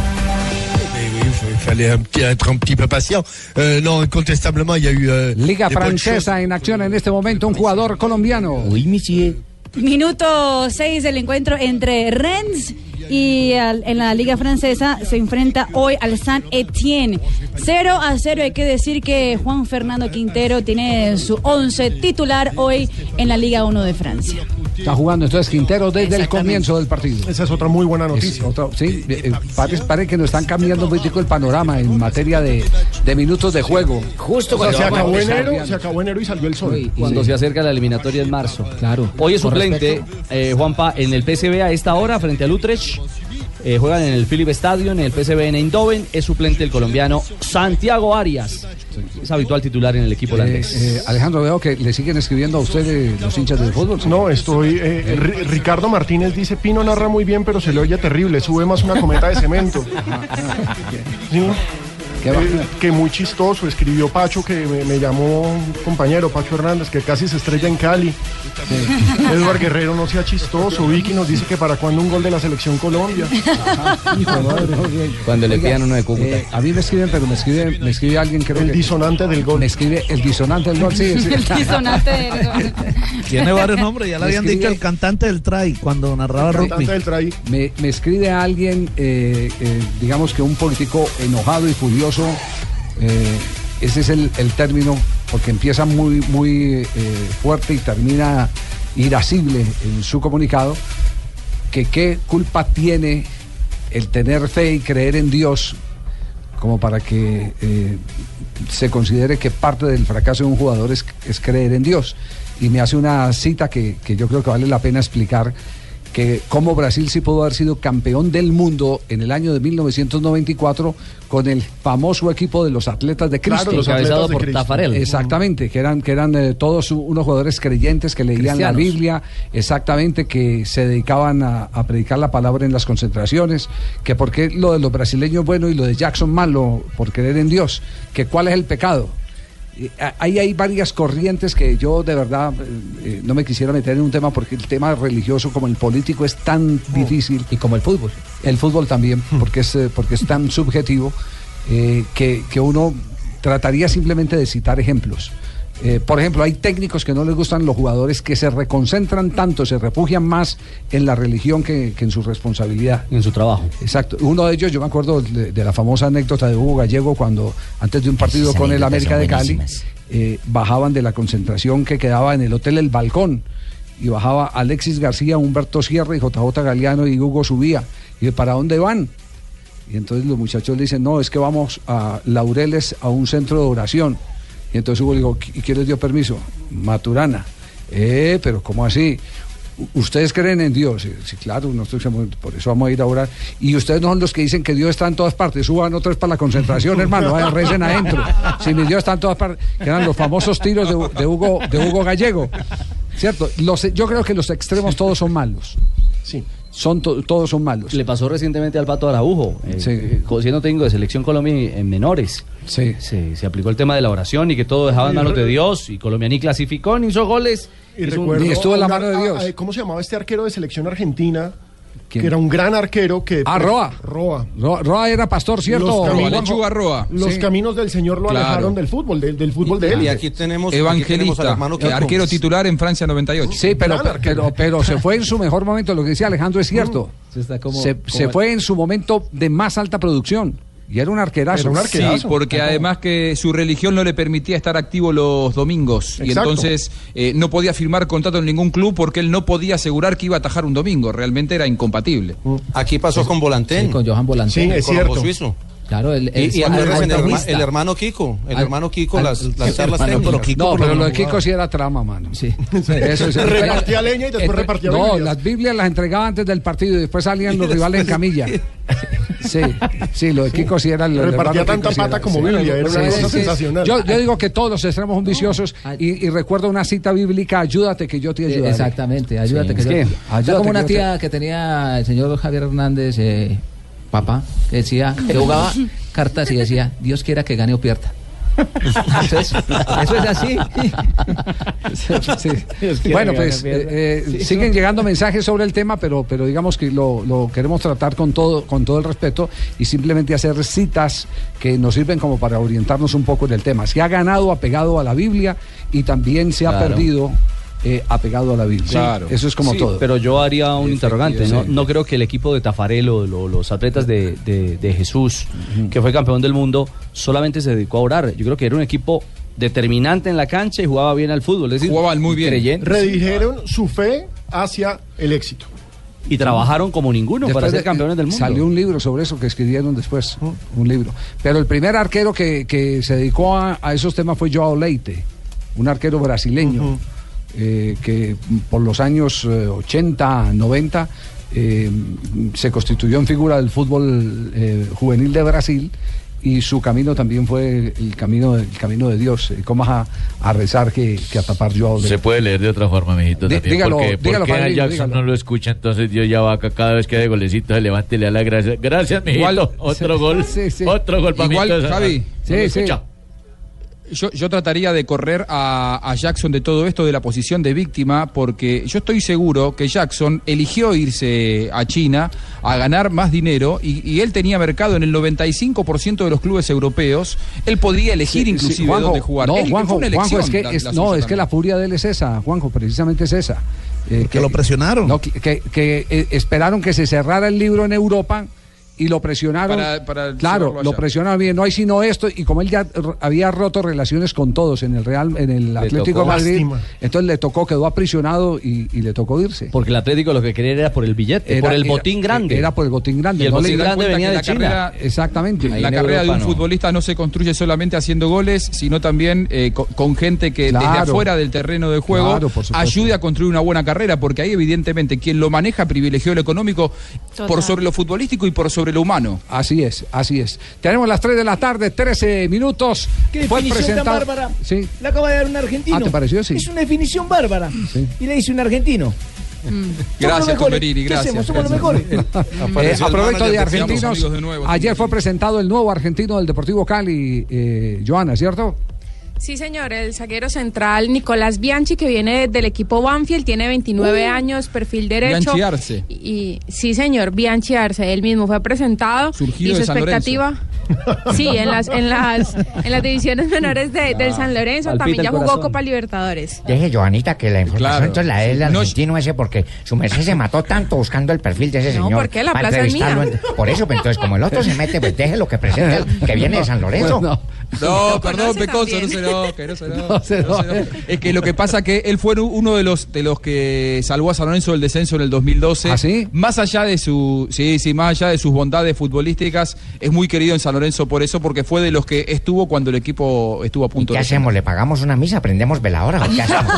Il fallait un petit- être un petit peu patient. Euh, non, incontestablement, il y a eu. euh, Liga. Francesa en acción en este momento, un jugador colombiano. Uy, monsieur. Minuto 6 del encuentro entre Rennes y al- en la Liga Francesa se enfrenta hoy al Saint Etienne. 0 a 0. Hay que decir que Juan Fernando Quintero tiene su 11 titular hoy en la Liga 1 de Francia. Está jugando entonces Quintero desde el comienzo del partido. Esa es otra muy buena noticia. otra- sí, eh, parece, parece que nos están cambiando un poquitico el panorama en materia de, de minutos de juego. Justo O sea, cuando se acabó enero, se acabó enero y salió el sol. Cuando se acerca la eliminatoria en marzo. Claro. Hoy es suplente, eh, Juanpa, en el PSV a esta hora frente al Utrecht. Eh, juegan en el Philip Stadium, en el PSV en Eindhoven. Es suplente el colombiano Santiago Arias. Es habitual titular en el equipo Eh, holandés. eh, Alejandro, veo que le siguen escribiendo a ustedes los hinchas del fútbol. No, estoy. eh, Ri- Ricardo Martínez dice: Pino narra muy bien, pero se le oye terrible. Sube más una cometa de cemento. ¿Sí? ¿Qué va? Eh, que muy chistoso, escribió Pacho, que me, me llamó un compañero, Pacho Hernández, que casi se estrella en Cali. Edward Guerrero no sea chistoso. Vicky nos dice que para cuando un gol de la selección Colombia. Cuando le Oiga, pidan uno de Cúcuta. eh, a mí me escriben, pero me escribe, me escribe alguien creo El que- disonante del gol. Me escribe el disonante del gol, sí. sí. El disonante del gol. Tiene varios nombres, ya le habían escribe- dicho el cantante del try cuando narraba rugby. Me, me escribe alguien, eh, eh, digamos que un político enojado y furioso, eh, ese es el, término, porque empieza muy, muy eh, fuerte y termina irascible en su comunicado, que qué culpa tiene el tener fe y creer en Dios como para que eh, se considere que parte del fracaso de un jugador es, es creer en Dios. Y me hace una cita que, que yo creo que vale la pena explicar, que cómo Brasil sí pudo haber sido campeón del mundo en el año de 1994 con el famoso equipo de los atletas de Cristo. Claro, los Encabezado atletas de por Cristo. Tafarel. Exactamente, que eran, que eran eh, todos unos jugadores creyentes que leían la. Biblia, exactamente, que se dedicaban a, a predicar la palabra en las concentraciones, que por qué lo de los brasileños bueno y lo de Jackson malo, por creer en Dios, que cuál es el pecado. Eh, Ahí hay varias corrientes que yo de verdad eh, eh, no me quisiera meter en un tema porque el tema religioso como el político es tan difícil. Y como el fútbol. El fútbol también, porque es, porque es tan subjetivo eh, que, que uno trataría simplemente de citar ejemplos. Eh, por ejemplo, hay técnicos que no les gustan los jugadores que se reconcentran tanto, se refugian más en la religión que, que en su responsabilidad. En su trabajo. Exacto. Uno de ellos, yo me acuerdo de, de la famosa anécdota de Hugo Gallego cuando antes de un partido Esas con el América de Cali eh, bajaban de la concentración que quedaba en el hotel El Balcón y bajaba Alexis García, Humberto Sierra y JJ Galeano y Hugo subía. Y ¿para dónde van? Y entonces los muchachos le dicen, no, es que vamos a Laureles a un centro de oración. Y entonces Hugo le dijo, ¿y quién les dio permiso? Maturana. Eh, pero ¿cómo así? ¿Ustedes creen en Dios? Sí, claro, nosotros por eso vamos a ir a orar. Y ustedes no son los que dicen que Dios está en todas partes. Suban vez para la concentración, hermano. Vayan, recen adentro. Si mi Dios está en todas partes. Que eran los famosos tiros de Hugo, de Hugo Gallego. ¿Cierto? Los, yo creo que los extremos todos son malos. Sí. Son to- todos son malos. Le pasó recientemente al Pato Araujo, eh, eh, co- siendo técnico de Selección Colombia en menores. Sí. Se, se aplicó el tema de la oración y que todo dejaba en manos de Dios. Y Colombia ni clasificó, ni hizo goles. Y Es un- recuerdo a una- a- a- ¿Cómo se llamaba este arquero de selección argentina? ¿Quién? Que era un gran arquero que... Ah, Roa. Roa. Ro- Roa era pastor, ¿cierto? Los caminos, Lechuga Roa. Los Sí. caminos del Señor lo Claro. alejaron del fútbol, del, del fútbol de él. Y aquí tenemos- Evangelista, eh, arquero titular en Francia 98. Sí, pero, pero, pero se fue en su mejor momento. Lo que decía Alejandro es cierto. Se está como- se, como- se fue en su momento de más alta producción. Y era un arquerazo. Sí, porque además que su religión no le permitía estar activo los domingos y entonces eh, no podía firmar contrato en ningún club porque él no podía asegurar que iba a atajar un domingo, realmente era incompatible. Aquí pasó con Volantén. Sí, con Johan Volantén. el Colombo suizo. Claro, el, el, Y, y el herma- el hermano Kiko, el Al- hermano Kiko, al- las, las sí, charlas hermano, pero. Kiko No, pero lo de Kiko sí era trama, mano. Sí. Eso sí. Repartía leña y después Entre- repartía No, Biblias. las Biblias las entregaba antes del partido y después salían los rivales en camilla. Sí, sí, lo de Kiko sí era el Repartía tanta sí pata como Biblia, era una cosa sensacional. Yo, yo digo que todos los extremos son viciosos y, y recuerdo una cita bíblica, ayúdate que yo te Eh, ayudaré. Exactamente, ayúdate. Sí. que Es yo- que, Era ayúdate como una te- tía que tenía el señor Javier Hernández, eh, papá, que decía, que jugaba cartas y decía, Dios quiera que gane o pierda. Eso es, eso es así. Sí. Bueno, pues eh, eh, siguen llegando mensajes sobre el tema, pero, pero digamos que lo, lo queremos tratar con todo, con todo el respeto y simplemente hacer citas que nos sirven como para orientarnos un poco en el tema. Se ha ganado apegado a la Biblia y también se ha Claro. perdido eh, apegado a la Biblia. Eso es como Sí, todo. Pero yo haría un interrogante. ¿no? creo que el equipo de Tafarel o lo- los atletas de, de- de Jesús, que fue campeón del mundo, solamente se dedicó a orar. Yo creo que era un equipo determinante en la cancha y jugaba bien al fútbol. Es decir, Jugaban muy bien. creyentes. Redijeron su fe hacia el éxito. Y trabajaron como ninguno Después para de- ser campeones del mundo. Salió un libro sobre eso que escribieron después, un libro. Pero el primer arquero que, que se dedicó a, a esos temas fue Joao Leite, un arquero brasileño eh, que por los años eh, 80, 90 eh, se constituyó en figura del fútbol eh, juvenil de Brasil y su camino también fue el camino, el camino de Dios. Eh, ¿Cómo vas a, a rezar que, que a tapar yo? Se puede leer de otra forma, mijito. Dí- también, dígalo, porque, dígalo, porque a padrino, Jackson dígalo. no lo escucha, entonces Dios ya va acá cada vez que hay golecito, se levante y le da la gracia. Gracias, mijito. Igual- otro gol. Otro gol para Igual, mí. Javi. ¿No me escucha? Yo, yo trataría de correr a, a Jackson de todo esto de la posición de víctima porque yo estoy seguro que Jackson eligió irse a China a ganar más dinero y, y él tenía mercado en el 95% de los clubes europeos. Él podría elegir Sí, inclusive sí, Juanjo, dónde jugar. No, Él- fue Juanjo, una Juanjo, es elección que, la- es- la no, es que la furia de él es esa, Juanjo, precisamente es esa. Eh, que lo presionaron. No, que, que- que, eh, esperaron que se cerrara el libro en Europa y lo presionaron. Para- para claro, lo presionaron bien. No hay sino esto. Y como él ya había roto relaciones con todos en el Real, en el Atlético tocó. de Madrid, Lástima. entonces le tocó, quedó aprisionado y, y le tocó irse. Porque el Atlético lo que quería era por el billete, por el era- botín grande. Era por el botín grande. Y el no botín le- grande cuenta venía que de la China. carrera- Exactamente. la carrera de un futbolista no se construye solamente haciendo goles, sino también eh, co- con, gente que desde afuera del terreno de juego Claro, ayude a construir una buena carrera, porque ahí evidentemente quien lo maneja privilegió lo económico Total. por sobre lo futbolístico y por sobre lo humano. Así es, así es. Tenemos las 3 de la tarde, 13 minutos. Qué Fue definición tan presentado- bárbara. Sí. Le acaba de dar un argentino. Ah, ¿te pareció? Sí. Es una definición bárbara. Y le dice un argentino. Gracias, ¿Qué gracias. hacemos? Somos los mejores. Eh, a propósito de argentinos, de nuevo. ayer fue presentado el nuevo argentino del Deportivo Cali, eh, Joana, ¿cierto? Sí, señor, el zaguero central Nicolás Bianchi, que viene del equipo Banfield, tiene 29 años, perfil derecho. Bianchi Arce. Y, sí, señor, Bianchi Arce, él mismo fue presentado. Surgido y su de San expectativa. Sí, en las, en las, en las divisiones menores de- del San Lorenzo también ya jugó corazón. Copa Libertadores. Deje, Joanita, que la información Claro. entonces la del argentino ese, porque su merced se mató tanto buscando el perfil de ese No, señor. ¿por qué? La plaza es mía. Por eso, pues, entonces, como el otro se mete, pues déjelo que presente el que viene de San Lorenzo. Bueno, No, perdón, Pecoso, no se enoje, no se enoje, no se enoje. Es que lo que pasa que él fue uno de los de los que salvó a San Lorenzo del descenso en el 2012. ¿Ah, sí? Más allá de su, sí, sí, más allá de sus bondades futbolísticas, es muy querido en San Lorenzo por eso, porque fue de los que estuvo cuando el equipo estuvo a punto ¿Qué de hacemos? ¿Le pagamos una misa? ¿Prendemos veladora? ¿O qué hacemos?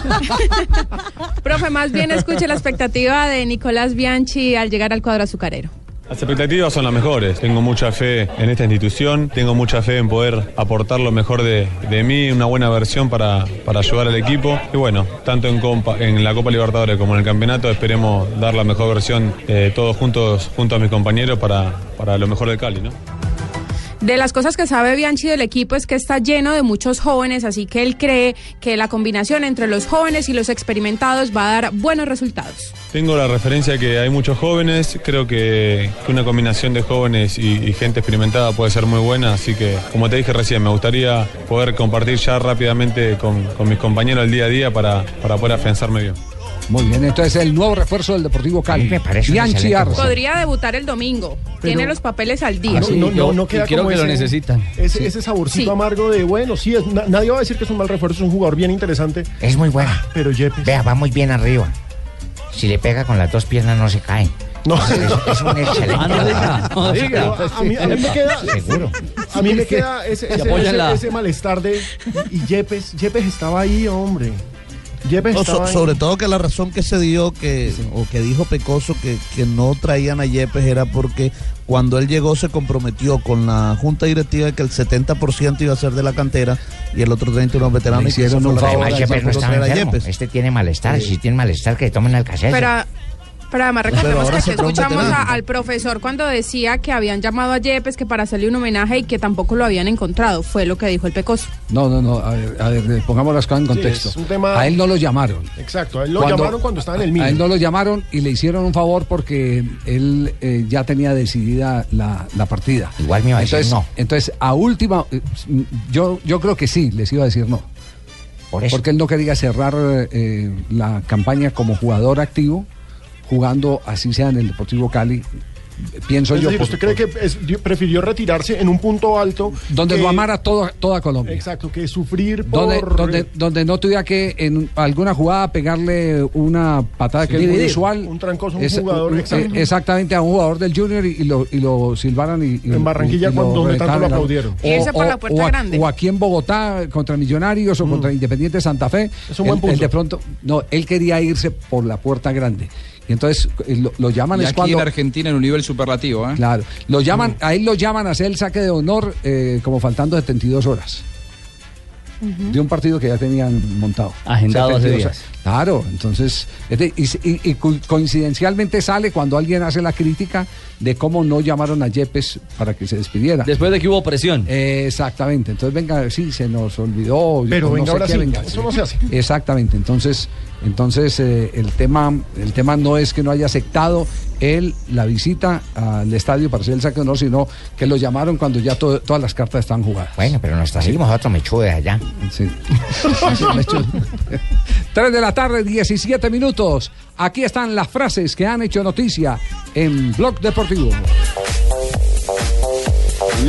Profe, más bien escuche la expectativa de Nicolás Bianchi al llegar al cuadro azucarero. Las expectativas son las mejores. Tengo mucha fe en esta institución, tengo mucha fe en poder aportar lo mejor de, de mí, una buena versión para, para ayudar al equipo. Y bueno, tanto en, la Copa Libertadores como en el campeonato, esperemos dar la mejor versión eh, todos juntos, junto a mis compañeros, para, para lo mejor del Cali. ¿no? De las cosas que sabe Bianchi del equipo es que está lleno de muchos jóvenes, así que él cree que la combinación entre los jóvenes y los experimentados va a dar buenos resultados. Tengo la referencia que hay muchos jóvenes, creo que, una combinación de jóvenes y, y gente experimentada puede ser muy buena, así que como te dije recién, me gustaría poder compartir ya rápidamente con, con mis compañeros el día a día para, para poder afianzarme bien. Muy bien, entonces el nuevo refuerzo del Deportivo Cali. Bianchi Arce. Podría debutar el domingo, tiene los papeles al día. Ah, no, no, no, no queda como ese, Ese, Sí. ese saborcito Sí. amargo de, bueno, sí, es- na- nadie va a decir que es un mal refuerzo, es un jugador bien interesante. Es muy bueno. Pero Yepes. Vea, va muy bien arriba. Si le pega con las dos piernas no se cae. No. Es, es un excelente. Ah, no diga, no diga. A- mí- a mí me queda- Seguro. A mí me queda ese, Se ese, ese malestar de. Y Yepes, Yepes estaba ahí, hombre. No, so- sobre todo que la razón que se dio que o que dijo Pecoso que, que no traían a Yepes era porque cuando él llegó se comprometió con la junta directiva de que el 70% iba a ser de la cantera y el otro 30 unos veteranos y que eso hicieron fue un la favor. razón Además, Yepes no estaba enfermo. Yepes. Este tiene malestar. Si tiene malestar, que tomen Alcacelser. Pero, pero además recordemos que aquí escuchamos a- al profesor cuando decía que habían llamado a Yepes que para hacerle un homenaje y que tampoco lo habían encontrado. Fue lo que dijo el Pecoso. No, no, no, a ver, a ver, eh, pongamos las cosas en Sí, contexto. es un tema- A él no lo llamaron. Exacto, a él lo Cuando- llamaron cuando estaba en el A él no lo llamaron y le hicieron un favor porque él eh, ya tenía decidida la, la partida. Igual me iba a decir entonces, no. Entonces, a última, eh, yo, yo creo que sí, les iba a decir no. Porque él no quería cerrar eh, la campaña como jugador activo, jugando así sea en el Deportivo Cali. Pienso Es yo. decir, por- ¿usted cree que es- prefirió retirarse en un punto alto? donde que- lo amara toda, toda Colombia. Exacto, que sufrir por... Donde, donde, donde no tuviera que en alguna jugada pegarle una patada que es muy Dividir. usual. Un trancoso a un Es- jugador, eh, exacto. exactamente, a un jugador del Junior y, y lo, y lo silbaran y, y- En Barranquilla y- y lo cuando- donde tanto lo aplaudieron. Y irse por la puerta o a- grande. o aquí en Bogotá contra Millonarios o contra Independiente Santa Fe. Es un buen Él- él punto. de pronto, no, él quería irse por la puerta grande. Y entonces eh, lo, lo llaman Y es aquí cuando en Argentina en un nivel superlativo, ¿eh? Claro. Lo llaman, a él lo llaman a hacer el saque de honor eh, como faltando 72 horas. De un partido que ya tenían montado. Agendado hace 72 días. Claro, entonces, de- y, y- y co- coincidencialmente sale cuando alguien hace la crítica de cómo no llamaron a Yepes para que se despidiera. Después de que hubo presión. Eh, exactamente, entonces venga, sí, se nos olvidó. Pero no venga, sé ahora qué, sí, venga, eso no se hace. Exactamente, entonces, entonces eh, el tema, el tema no es que no haya aceptado él la visita al estadio para hacer el saque honor, sino que lo llamaron cuando ya to- todas las cartas están jugadas. Bueno, pero nos trajimos a otro de allá. Sí. Tres de la tarde, 17 minutos. Aquí están las frases que han hecho noticia en Blog Deportivo.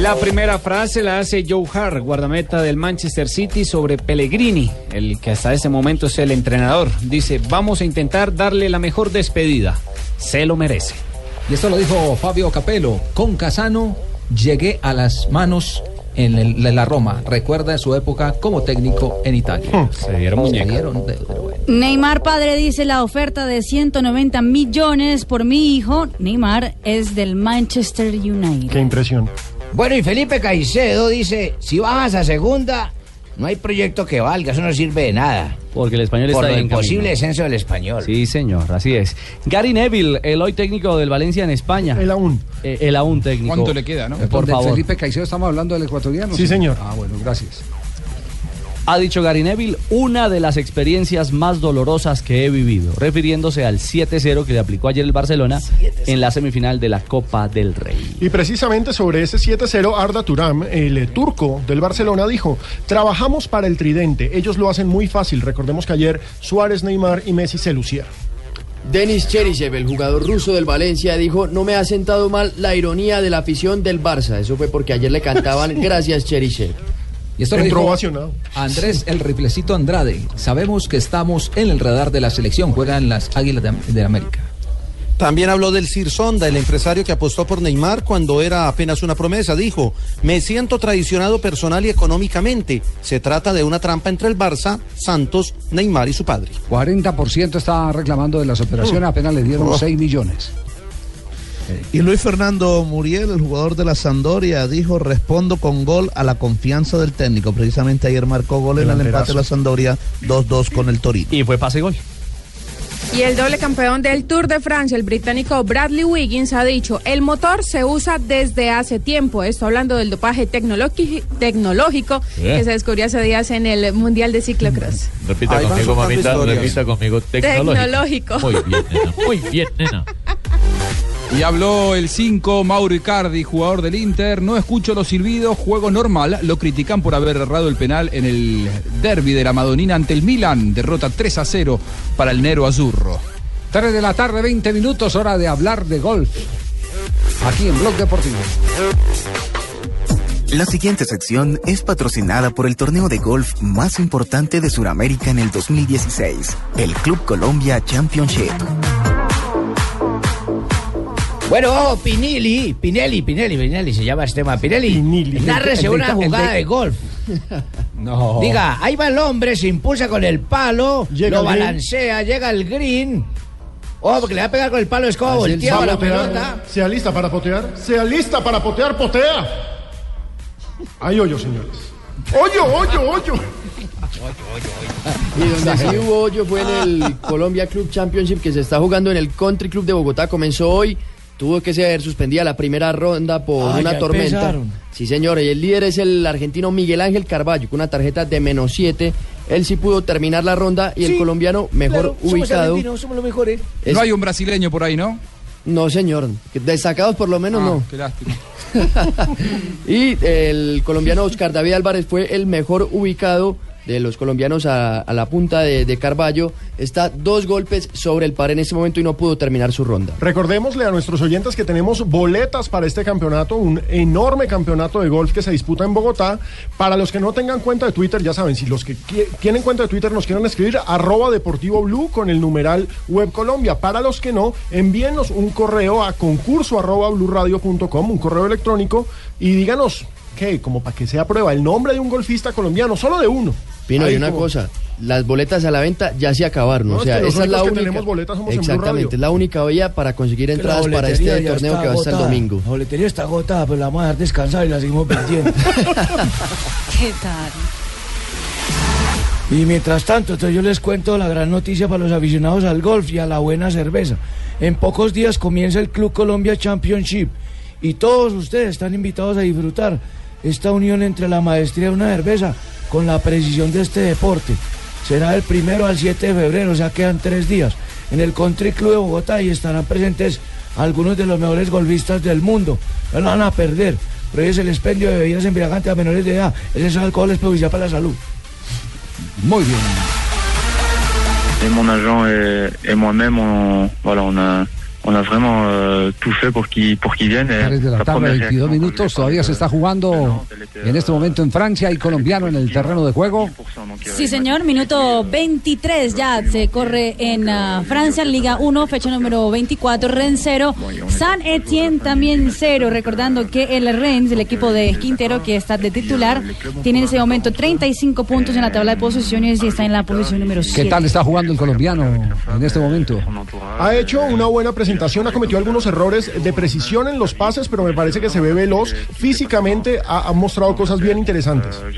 La primera frase la hace Joe Hart, guardameta del Manchester City, sobre Pellegrini, el que hasta ese momento es el entrenador. Dice, vamos a intentar darle la mejor despedida. Se lo merece. Y esto lo dijo Fabio Capello. Con Casano llegué a las manos en, el- en la Roma. Recuerda su época como técnico en Italia. Se dieron muñeca. dieron de- pero bueno. Neymar padre dice la oferta de 190 millones por mi hijo. Neymar es del Manchester United. Qué impresión. Bueno, y Felipe Caicedo dice, si bajas a segunda, no hay proyecto que valga, eso no sirve de nada. Porque el español Por está lo en imposible camino. descenso del español. Sí, señor, así es. Gary Neville, el hoy técnico del Valencia en España. El aún. Eh, el aún técnico. ¿Cuánto le queda, no? Por favor. Felipe Caicedo estamos hablando del ecuatoriano. Sí, señor. Ah, bueno, gracias. Ha dicho Gary Neville, una de las experiencias más dolorosas que he vivido, refiriéndose al 7-0 que le aplicó ayer el Barcelona en la semifinal de la Copa del Rey. Y precisamente sobre ese 7-0, Arda Turam, el eh, turco del Barcelona, dijo, trabajamos para el tridente, ellos lo hacen muy fácil. Recordemos que ayer Suárez, Neymar y Messi se lucieron. Denis Cherisev, el jugador ruso del Valencia, dijo, no me ha sentado mal la ironía de la afición del Barça. Eso fue porque ayer le cantaban gracias Cherisev. Y esto lo Entró dijo ovacionado. Andrés el riflecito Andrade. Sabemos que estamos en el radar de la selección. Juegan las Águilas de, de América. También habló del Sir Sonda, el empresario que apostó por Neymar cuando era apenas una promesa. Dijo, me siento traicionado personal y económicamente. Se trata de una trampa entre el Barça, Santos, Neymar y su padre. 40% está reclamando de las operaciones, apenas le dieron Oh. 6 millones. Y Luis Fernando Muriel, el jugador de la Sampdoria, dijo, respondo con gol a la confianza del técnico. Precisamente ayer marcó gol en el empate de la Sampdoria 2-2 con el Torino. Y fue pase y gol. Y el doble campeón del Tour de Francia, el británico Bradley Wiggins, ha dicho, el motor se usa desde hace tiempo. Esto hablando del dopaje tecnológico ¿Eh? que se descubrió hace días en el Mundial de Ciclocross. Repita Ahí van conmigo, mamita, repita conmigo. Tecnológico. Tecnológico. Muy bien, nena. Muy bien, nena. Y habló el 5, Mauro Icardi, jugador del Inter. No escucho los silbidos, juego normal. Lo critican por haber errado el penal en el derby de la Madonina ante el Milan. Derrota 3 a 0 para el Nero Azurro. 3 de la tarde, 20 minutos, hora de hablar de golf. Aquí en Blog Deportivo. La siguiente sección es patrocinada por el torneo de golf más importante de Sudamérica en el 2016, el Club Colombia Championship. Bueno, Pinelli, Pinelli, Pinelli, Pinelli, se llama este tema. Pinelli, nárrese El de- una jugada de golf. No. Diga, ahí va el hombre, se impulsa con el palo, Llega lo balancea, llega al green. Ojo, porque le va a pegar con el palo de escoba, sabe la potear. pelota. Sea lista para potear. Sea lista para potear, potea. Hay hoyo, señores. Hoyo, hoyo, hoyo. Y donde sí hubo hoyo fue en el Colombia Club Championship que se está jugando en el Country Club de Bogotá. Comenzó hoy, tuvo que ser suspendida la primera ronda por Ah, una tormenta. empezaron. Sí, señor, y el líder es el argentino Miguel Ángel Carballo con una tarjeta de menos 7. Él sí pudo terminar la ronda y el colombiano mejor Claro, somos ubicado. argentinos, somos los mejores. Es- No hay un brasileño por ahí, ¿no? No, señor. Destacados por lo menos Ah, no. Qué lástima. y el colombiano Oscar David Álvarez fue el mejor ubicado de los colombianos a, la punta de, de Carballo. Está dos golpes sobre el par en este momento y no pudo terminar su ronda. Recordémosle a nuestros oyentes que tenemos boletas para este campeonato, un enorme campeonato de golf que se disputa en Bogotá. Para los que no tengan cuenta de Twitter, ya saben, si los que tienen cuenta de Twitter nos quieren escribir, arroba deportivo blue con el numeral web Colombia. Para los que no, envíenos un correo a concurso arroba bluradio.com, un correo electrónico, y díganos, ¿qué? Como para que sea prueba, el nombre de un golfista colombiano, solo de uno. Pino, Ahí y una como- cosa, las boletas a la venta ya se acabaron. No, o es sea, que los esa es la que única. tenemos boletas somos. Exactamente, es la única vía para conseguir Que entradas para este torneo que va hasta el agotada. domingo. La boletería está agotada, pero la vamos a dejar descansar y la seguimos vendiendo. ¿Qué tal? Y mientras tanto, entonces yo les cuento la gran noticia para los aficionados al golf y a la buena cerveza. En pocos días comienza el Club Colombia Championship y todos ustedes están invitados a disfrutar esta unión entre la maestría de una cerveza con la precisión de este deporte. Será del primero al 7 de febrero, o sea, quedan tres días, en el Country Club de Bogotá y estarán presentes algunos de los mejores golfistas del mundo. No lo van a perder. Prohíbese el expendio de bebidas embriagantes a menores de edad. Ese alcohol es perjudicial para la salud. Muy bien. Et mon agent et, et moi-même, on, voilà, on a, on a vraiment euh, tout fait pour qu'il pour qu'il vienne. Et 3 de la sa tarde, première 22 minutos. Todavía se está jugando en este momento en Francia. Hay colombiano en el terreno de juego. Sí, señor, minuto 23 ya se corre en ah, Francia, Liga 1, fecha número 24, Rennes 0, San Etienne también 0, recordando que el Rennes, el equipo de Quintero que está de titular, tiene en ese momento 35 puntos en la tabla de posiciones y está en la posición número 7. ¿Qué tal está jugando el colombiano en este momento? Ha hecho una buena presentación, ha cometido algunos errores de precisión en los pases, pero me parece que se ve veloz. Físicamente ha, ha mostrado cosas bien interesantes. Euh,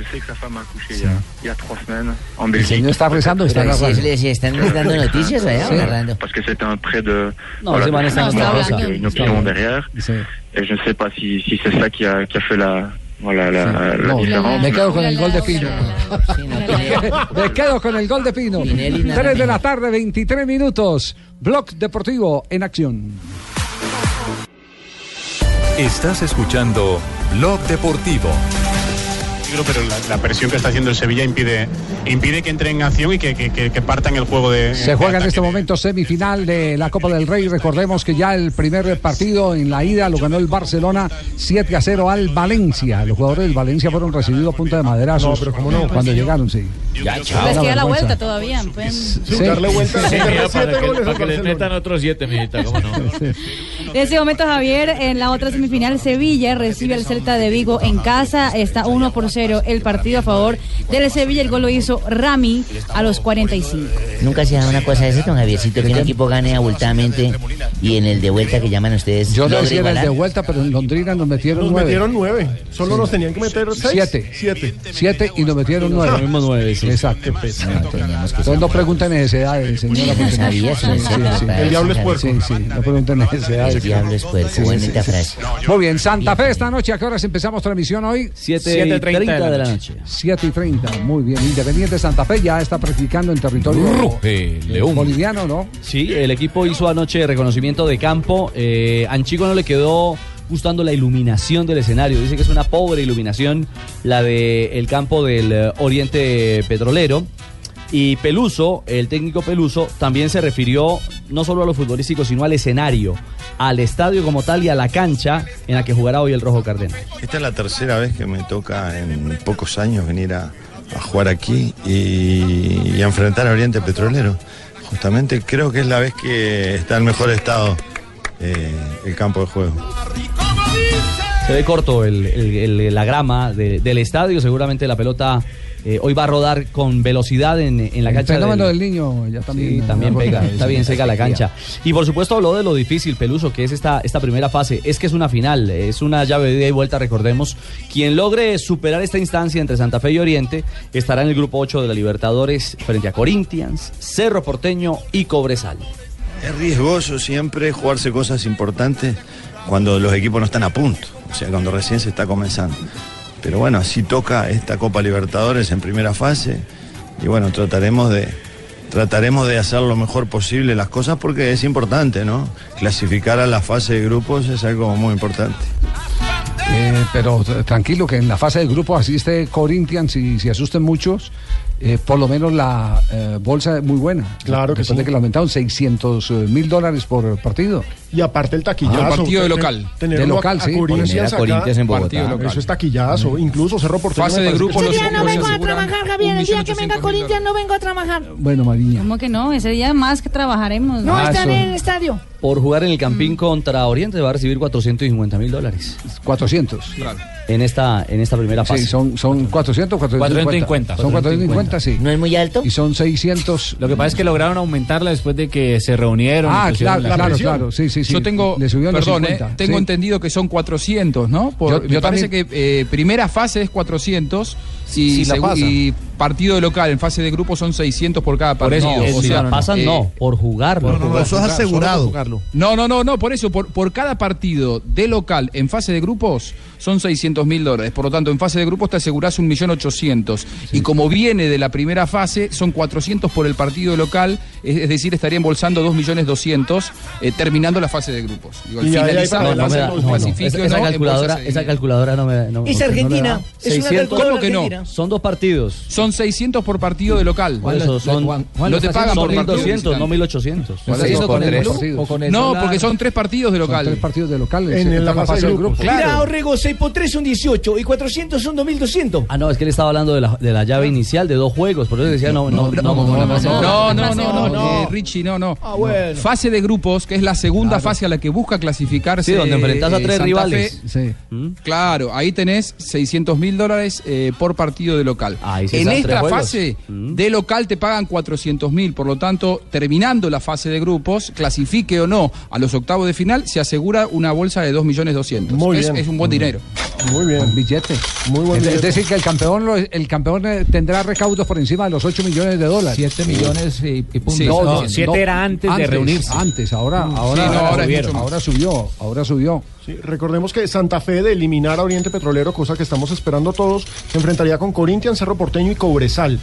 a a, a El señor está rezando, está sí, sí, sí, están dando noticias allá, Sí. No, derrière. Et je ne sais pas si, si c'est ça qui a, qui a fait la, voilà, la, la No, différence. me quedo con el gol de Pino. Me quedo con el gol de Pino. Pinelli nada 3 de la tarde, 23 minutos. Blog Deportivo en acción. Estás escuchando Blog Deportivo. Pero la, la presión que está haciendo el Sevilla impide, impide que entre en acción y que, que, que, que partan el juego de. Se juega en este momento semifinal de la Copa del Rey. Recordemos que ya el primer partido en la ida lo ganó el Barcelona 7 a 0 al Valencia. Los jugadores del Valencia fueron recibidos a punta de maderazos No, pero ¿cómo no? cuando llegaron, sí. Les queda la vuelta todavía. pueden- Sí. darle vuelta. Sí, siete para que, para que les metan otros siete, mijita, ¿cómo no? En este momento, Javier, en la otra semifinal, Sevilla recibe al Celta de Vigo en casa. Está 1 por 0 el partido a favor del Sevilla. El gol lo hizo Rami a los 45. Nunca se da una cosa de eso, don Javiercito, que un equipo gane abultadamente y en el de vuelta que llaman ustedes. Yo no decía en el de vuelta, pero en Londrina nos metieron Nos nueve. metieron nueve. Solo nos tenían que meter seis. Siete. Siete. Siete y nos metieron nueve. Los mismos nueve, sí. Exacto. Entonces no pregunten necesidades, señora. porque- sabía, sí, sí, sí. El diablo es puerco. Sí, sí, no pregunten necesidades. El diablo es puerco. Muy bien, Santa Fe esta noche, ¿a qué horas empezamos transmisión hoy? 7 y 30 de la noche. 7 y 30, muy bien. Independiente Santa Fe ya está practicando en territorio Ruge, León. boliviano, ¿no? Sí, el equipo hizo anoche reconocimiento de campo. Eh, a Anchico no le quedó gustando la iluminación del escenario. Dice que es una pobre iluminación la del campo del eh, Oriente Petrolero. Y Peluso, el técnico Peluso, también se refirió no solo a lo futbolístico, sino al escenario, al estadio como tal y a la cancha en la que jugará hoy el Rojo Cardenal. Esta es la tercera vez que me toca en pocos años venir a, a jugar aquí y, y a enfrentar a Oriente Petrolero. Justamente creo que es la vez que está en mejor estado eh, el campo de juego. Se ve corto el- el- el- la grama de- del estadio, seguramente la pelota eh, hoy va a rodar con velocidad en, en la El cancha. fenómeno del- del niño ya también. Sí, también pega, está bien seca la cancha. Y por supuesto habló de lo difícil, Peluso, que es esta, esta primera fase. Es que es una final, es una llave de ida y vuelta, recordemos. Quien logre superar esta instancia entre Santa Fe y Oriente estará en el grupo 8 de la Libertadores frente a Corinthians, Cerro Porteño y Cobresal. Es riesgoso siempre jugarse cosas importantes cuando los equipos no están a punto, o sea, cuando recién se está comenzando. Pero bueno, así toca esta Copa Libertadores en primera fase y bueno, trataremos de trataremos de hacer lo mejor posible las cosas porque es importante, ¿no? Clasificar a la fase de grupos es algo muy importante. Eh, pero t- tranquilo que en la fase de grupo asiste Corinthians y si asusten muchos, eh, por lo menos la eh, bolsa es muy buena. Claro que Después sí. de que le aumentaron 600 mil dólares por partido. Y aparte el taquillazo. Ah, partido de tener- local. tenerlo De local, a, sí. A Corinthians, a acá, Corinthians en Bogotá. Eso es taquillazo. Incluso Cerro Porteño. Fase de grupo, que- los Sí, equipos se aseguran un el día que venga Corinthians no vengo a trabajar. Bueno, Mariña. ¿Cómo que no? Ese día más que trabajaremos. No Ah, estaré eso. en el estadio. Por jugar en el Campín contra Oriente va a recibir 450 mil dólares. 400. En esta, en esta primera fase. Sí, son, son 400, 450. 450. Son 450, sí. ¿No es muy alto? Y son 600. Lo que pasa es que lograron aumentarla después de que se reunieron. Ah, claro, la claro, presión. claro. Sí, sí, sí. Yo tengo, Le los perdón, eh, 50, tengo sí. entendido que son 400, ¿no? Por- Yo- me yo parece también- que eh, primera fase es 400 y, Si la y partido de local en fase de grupo son 600 por cada Por partido. eso, o si sea, la pasan, eh, no, por jugarlo. por jugar. Eso es asegurado. No, no, no, no, por eso, por, por cada partido de local en fase de grupos son 600 mil dólares. Por lo tanto, en fase de grupos te asegurás un millón ochocientos. Y como viene de la primera fase, son 400 por el partido local, es, es decir, estaría embolsando 2 millones 200 eh, terminando la fase de grupos. Digo, al finalizar la fase de no, no, clasifique esa, no, calculadora, embolsas esa calculadora no me. No, Es no- no Argentina, da. es una 600 calculadora ¿Cómo que no? Son dos partidos. Son 600 por partido de local. Por eso son, no te pagan son por partido 1200, no visitante. 1800. ¿Se hizo con el club? No, porque son tres partidos de local. tres partidos de local. En se- la fase de grupos. Mira, Claro. Orrego, 6 por 3 son 18 y 400 son 2200. Ah, no, es que él estaba hablando de la, de la llave inicial de dos juegos, por eso decía no, no, no, no, no, No, no, no, no, eh, Richie, no, no. Ah, bueno. Fase de grupos, que es la segunda fase a la que busca clasificarse. Sí, donde enfrentás a eh, tres rivales. Fe. Claro, ahí tenés 600 mil dólares eh, por partido de local. sí en esta fase de local te pagan 400 mil, por lo tanto, terminando la fase de grupos, clasifique o no a los octavos de final, se asegura una bolsa de 2 millones 200. Muy es, bien. es un buen dinero. Muy bien. Un billete. Muy buen es, decir, que el campeón, el campeón eh, tendrá recaudos por encima de los 8 millones de dólares. 7 millones y, y punto. Sí, No, no, no, siete era antes de reunirse. Antes, ahora, ahora, no, ahora es subieron, mucho más. ahora subió, ahora subió. Sí, recordemos que Santa Fe de eliminar a Oriente Petrolero, cosa que estamos esperando todos, se enfrentaría con Corinthians, Cerro Porteño y Cobresal.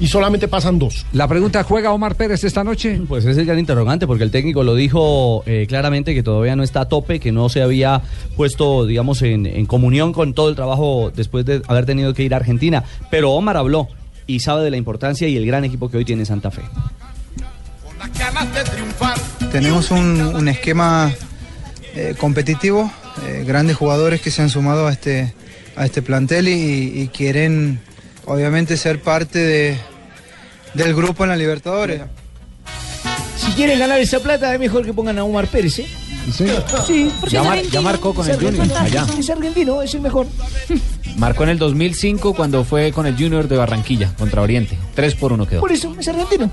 Y solamente pasan dos. La pregunta, ¿juega Omar Pérez esta noche? Pues ese es el gran interrogante, porque el técnico lo dijo eh, claramente que todavía no está a tope, que no se había puesto, digamos, en, en comunión con todo el trabajo después de haber tenido que ir a Argentina. Pero Omar habló y sabe de la importancia y el gran equipo que hoy tiene Santa Fe. Tenemos un, un esquema eh, competitivo, eh, grandes jugadores que se han sumado a este, a este plantel y, y quieren obviamente ser parte de, del grupo en la Libertadores. Si quieren ganar esa plata, es mejor que pongan a Omar Pérez, ¿eh? Sí, sí porque Ya ya marcó con el Junior, allá. Es argentino, es el mejor. Marcó en el 2005 cuando fue con el Junior de Barranquilla contra Oriente. 3 por 1 quedó. Por eso, es argentino.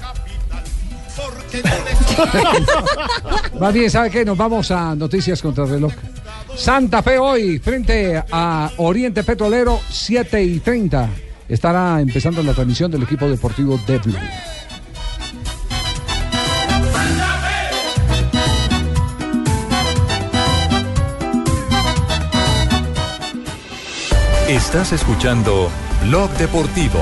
Más bien, ¿sabe qué? Nos vamos a noticias contra el reloj. Santa Fe hoy frente a Oriente Petrolero, 7 y 30. Estará empezando la transmisión del equipo deportivo de Blue. Estás escuchando Blog Deportivo.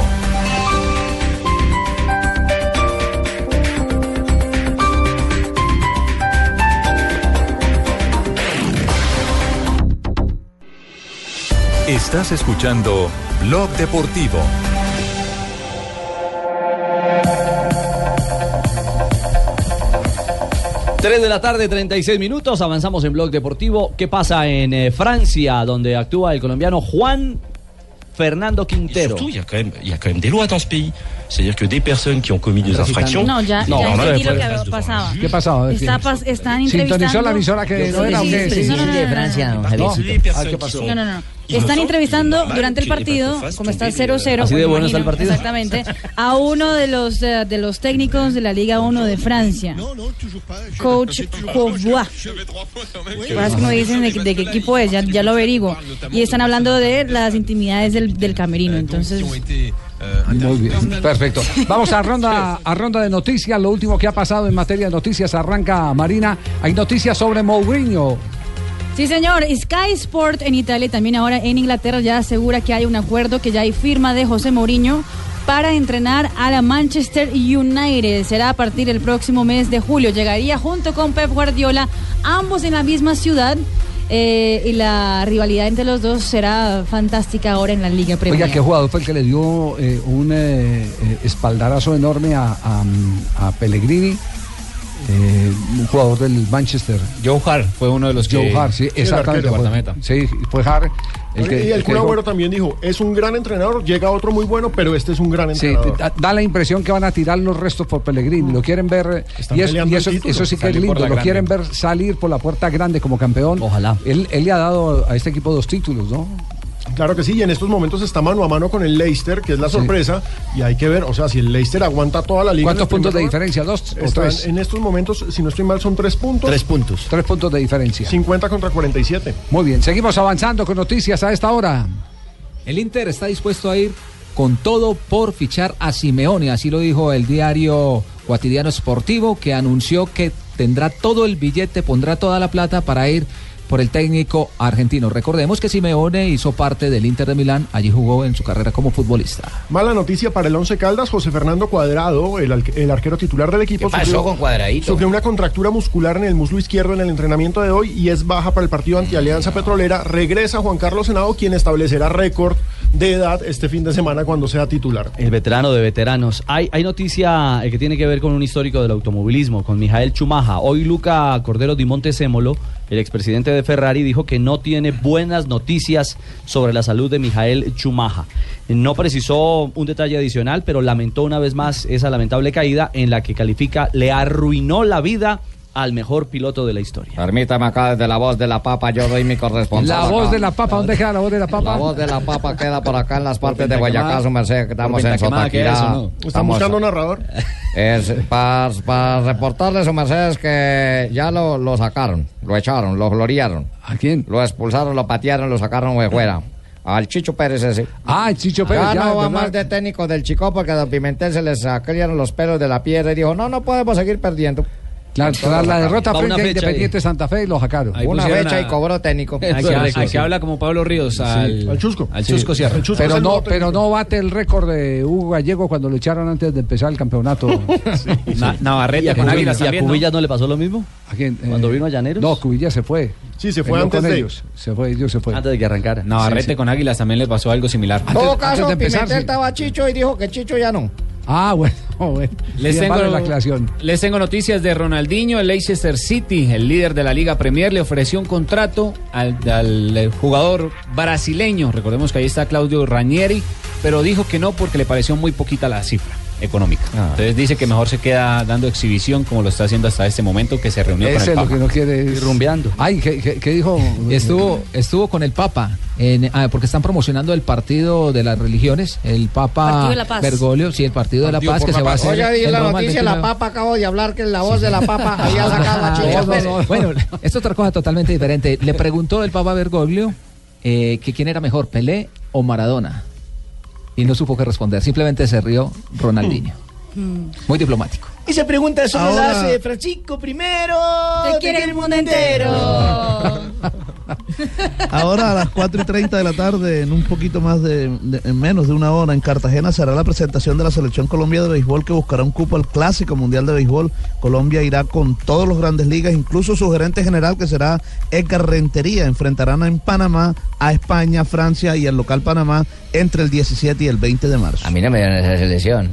Estás escuchando Blog Deportivo. Tres de la tarde, 36 minutos. Avanzamos en Blog Deportivo. ¿Qué pasa en eh, Francia, donde actúa el colombiano Juan Fernando Quintero? Surtout, il y, a quand même, il y a quand même des lois dans ce pays. C'est-à-dire que des personnes qui ont commis des infractions. No, ya, lo que pasaba. ¿Qué pasaba? Está pas- están ¿Sintonizó la emisora que no era? Sí, sí, sí. No, no, no, no, no. No. No, no, no. Están entrevistando durante el partido, como está 0-0. ¿Así de bueno está el imagino, partido? Exactamente. A uno de los, eh, de los técnicos de la Liga 1 de Francia. Coach es que no dicen de, de qué equipo es, ya, ya lo averiguo. Y están hablando de las intimidades del, del camerino. Entonces, Muy bien, perfecto. Vamos a ronda, a ronda de noticias. Lo último que ha pasado en materia de noticias arranca Marina. Hay noticias sobre Mourinho. Sí, señor. Sky Sport en Italia y también ahora en Inglaterra ya asegura que hay un acuerdo, que ya hay firma de José Mourinho para entrenar a la Manchester United. Será a partir del próximo mes de julio. Llegaría junto con Pep Guardiola, ambos en la misma ciudad. eh, y la rivalidad entre los dos será fantástica ahora en la Liga Premier. Oiga, qué jugador fue el que le dio eh, un eh, espaldarazo enorme a Pellegrini eh, un jugador del Manchester. Joe Hart fue uno de los que... Joe Hart, sí, el exactamente. fue- guardameta. Sí, fue Hart. y el Kun que- Agüero también dijo, es un gran entrenador, llega otro muy bueno, pero este es un gran Sí, entrenador. da, da la impresión que van a tirar los restos por Pellegrini. Lo quieren ver. Están Y, es- peleando y el eso, sí que es Salir lindo. Lo grande. quieren ver salir por la puerta grande como campeón. Ojalá. Él, él le ha dado a este equipo dos títulos, ¿no? Claro que sí, y en estos momentos está mano a mano con el Leicester, que es la Sí. sorpresa, y hay que ver, o sea, si el Leicester aguanta toda la liga. ¿Cuántos puntos de diferencia? ¿Dos o tres? En estos momentos, si no estoy mal, son tres puntos. Tres puntos. Tres puntos de diferencia. 50 contra 47. Muy bien, seguimos avanzando con noticias a esta hora. El Inter está dispuesto a ir con todo por fichar a Simeone, así lo dijo el diario Cuotidiano Esportivo, que anunció que tendrá todo el billete, pondrá toda la plata para ir por el técnico argentino. Recordemos que Simeone hizo parte del Inter de Milán, allí jugó en su carrera como futbolista. Mala noticia para el Once Caldas, José Fernando Cuadrado, el, arquero titular del equipo. ¿Qué pasó con Cuadradito? Sufrió una contractura muscular en el muslo izquierdo en el entrenamiento de hoy y es baja para el partido ante Alianza Petrolera. Regresa Juan Carlos Senado, quien establecerá récord de edad este fin de semana cuando sea titular. El veterano de veteranos. Hay, hay noticia eh, que tiene que ver con un histórico del automovilismo, con Mijael Chumaja. Hoy Luca Cordero Di Montesémolo, el expresidente de Ferrari, dijo que no tiene buenas noticias sobre la salud de Mijael Chumaja. No precisó un detalle adicional, pero lamentó una vez más esa lamentable caída en la que califica le arruinó la vida al mejor piloto de la historia. Permítame acá desde la voz de la papa, yo doy mi corresponsal. La voz acá. de la papa, ¿dónde queda la voz de la papa? La voz de la papa queda por acá en las partes de Guayacá, su merced, que estamos en pinta quemada, ¿qué es Sotaquirá. eso, no? ¿Están Estamos- buscando narrador? Es para reportarle, su merced, es que ya lo, lo sacaron, lo echaron, lo gloriaron. ¿A quién? Lo expulsaron, lo patearon, lo sacaron de fuera. Al Chicho Pérez ese. Ah, el Chicho Pérez, Ya, ya, no va ¿verdad? más de técnico del Chico porque a Don Pimentel se les sacaron los pelos de la piedra y dijo, no, no podemos seguir perdiendo. Claro, tras la derrota frente a Independiente Santa Fe lo sacaron. Una fecha y cobró técnico. Aquí, aquí habla como Pablo Ríos al, Al Chusco. Al Chusco Sierra. Pero no, pero no bate el récord de Hugo Gallego cuando lo echaron antes de empezar el campeonato. Na- Navarrete ¿Y a con Águilas y a también, ¿no? Cubillas no le pasó lo mismo? ¿A quién? Cuando vino a Llaneros. No, Cubillas se fue. Sí, se fue antes con de- ellos. Se fue, ellos se fue. Antes de que arrancara. Navarrete Sí, sí. con Águilas también le pasó algo similar. En todo caso, Pimentel sí. estaba a Chicho y dijo que Chicho ya no. Ah, bueno, bueno. Les tengo, la les tengo noticias de Ronaldinho. El Leicester City, el líder de la Liga Premier, le ofreció un contrato al, al, eh, jugador brasileño. Recordemos que ahí está Claudio Ranieri, pero dijo que no porque le pareció muy poquita la cifra económica. Ah. Entonces dice que mejor se queda dando exhibición como lo está haciendo hasta este momento que se reunió con el es lo Papa. que no quiere. rumbeando. Ay, ¿qué, qué- qué dijo? Estuvo, estuvo con el Papa, en- ah, porque están promocionando el partido de las religiones, el Papa la. Bergoglio, sí, el partido de la paz que la se va a hacer. Oye, di en la Roma noticia, la 29. papa acabo de hablar que la voz de la papa había sacado a Chicho No, no, Pérez. no. Bueno, esto es otra cosa totalmente diferente. Le preguntó el Papa Bergoglio eh, que quién era mejor, Pelé o Maradona. Y no supo qué responder, simplemente se rió Ronaldinho. Muy diplomático. Esa pregunta solo la Ahora- hace Francisco primero. Te quiere el mundo entero. Ahora a las 4 y 30 de la tarde, en un poquito más de, de- en menos de una hora, en Cartagena será la presentación de la Selección Colombia de Béisbol que buscará un cupo al Clásico Mundial de Béisbol. Colombia irá con todos los grandes ligas, incluso su gerente general que será Edgar Rentería. Enfrentarán en Panamá a España, Francia y el local Panamá entre el 17 y el 20 de marzo. A mí no me dieron esa selección.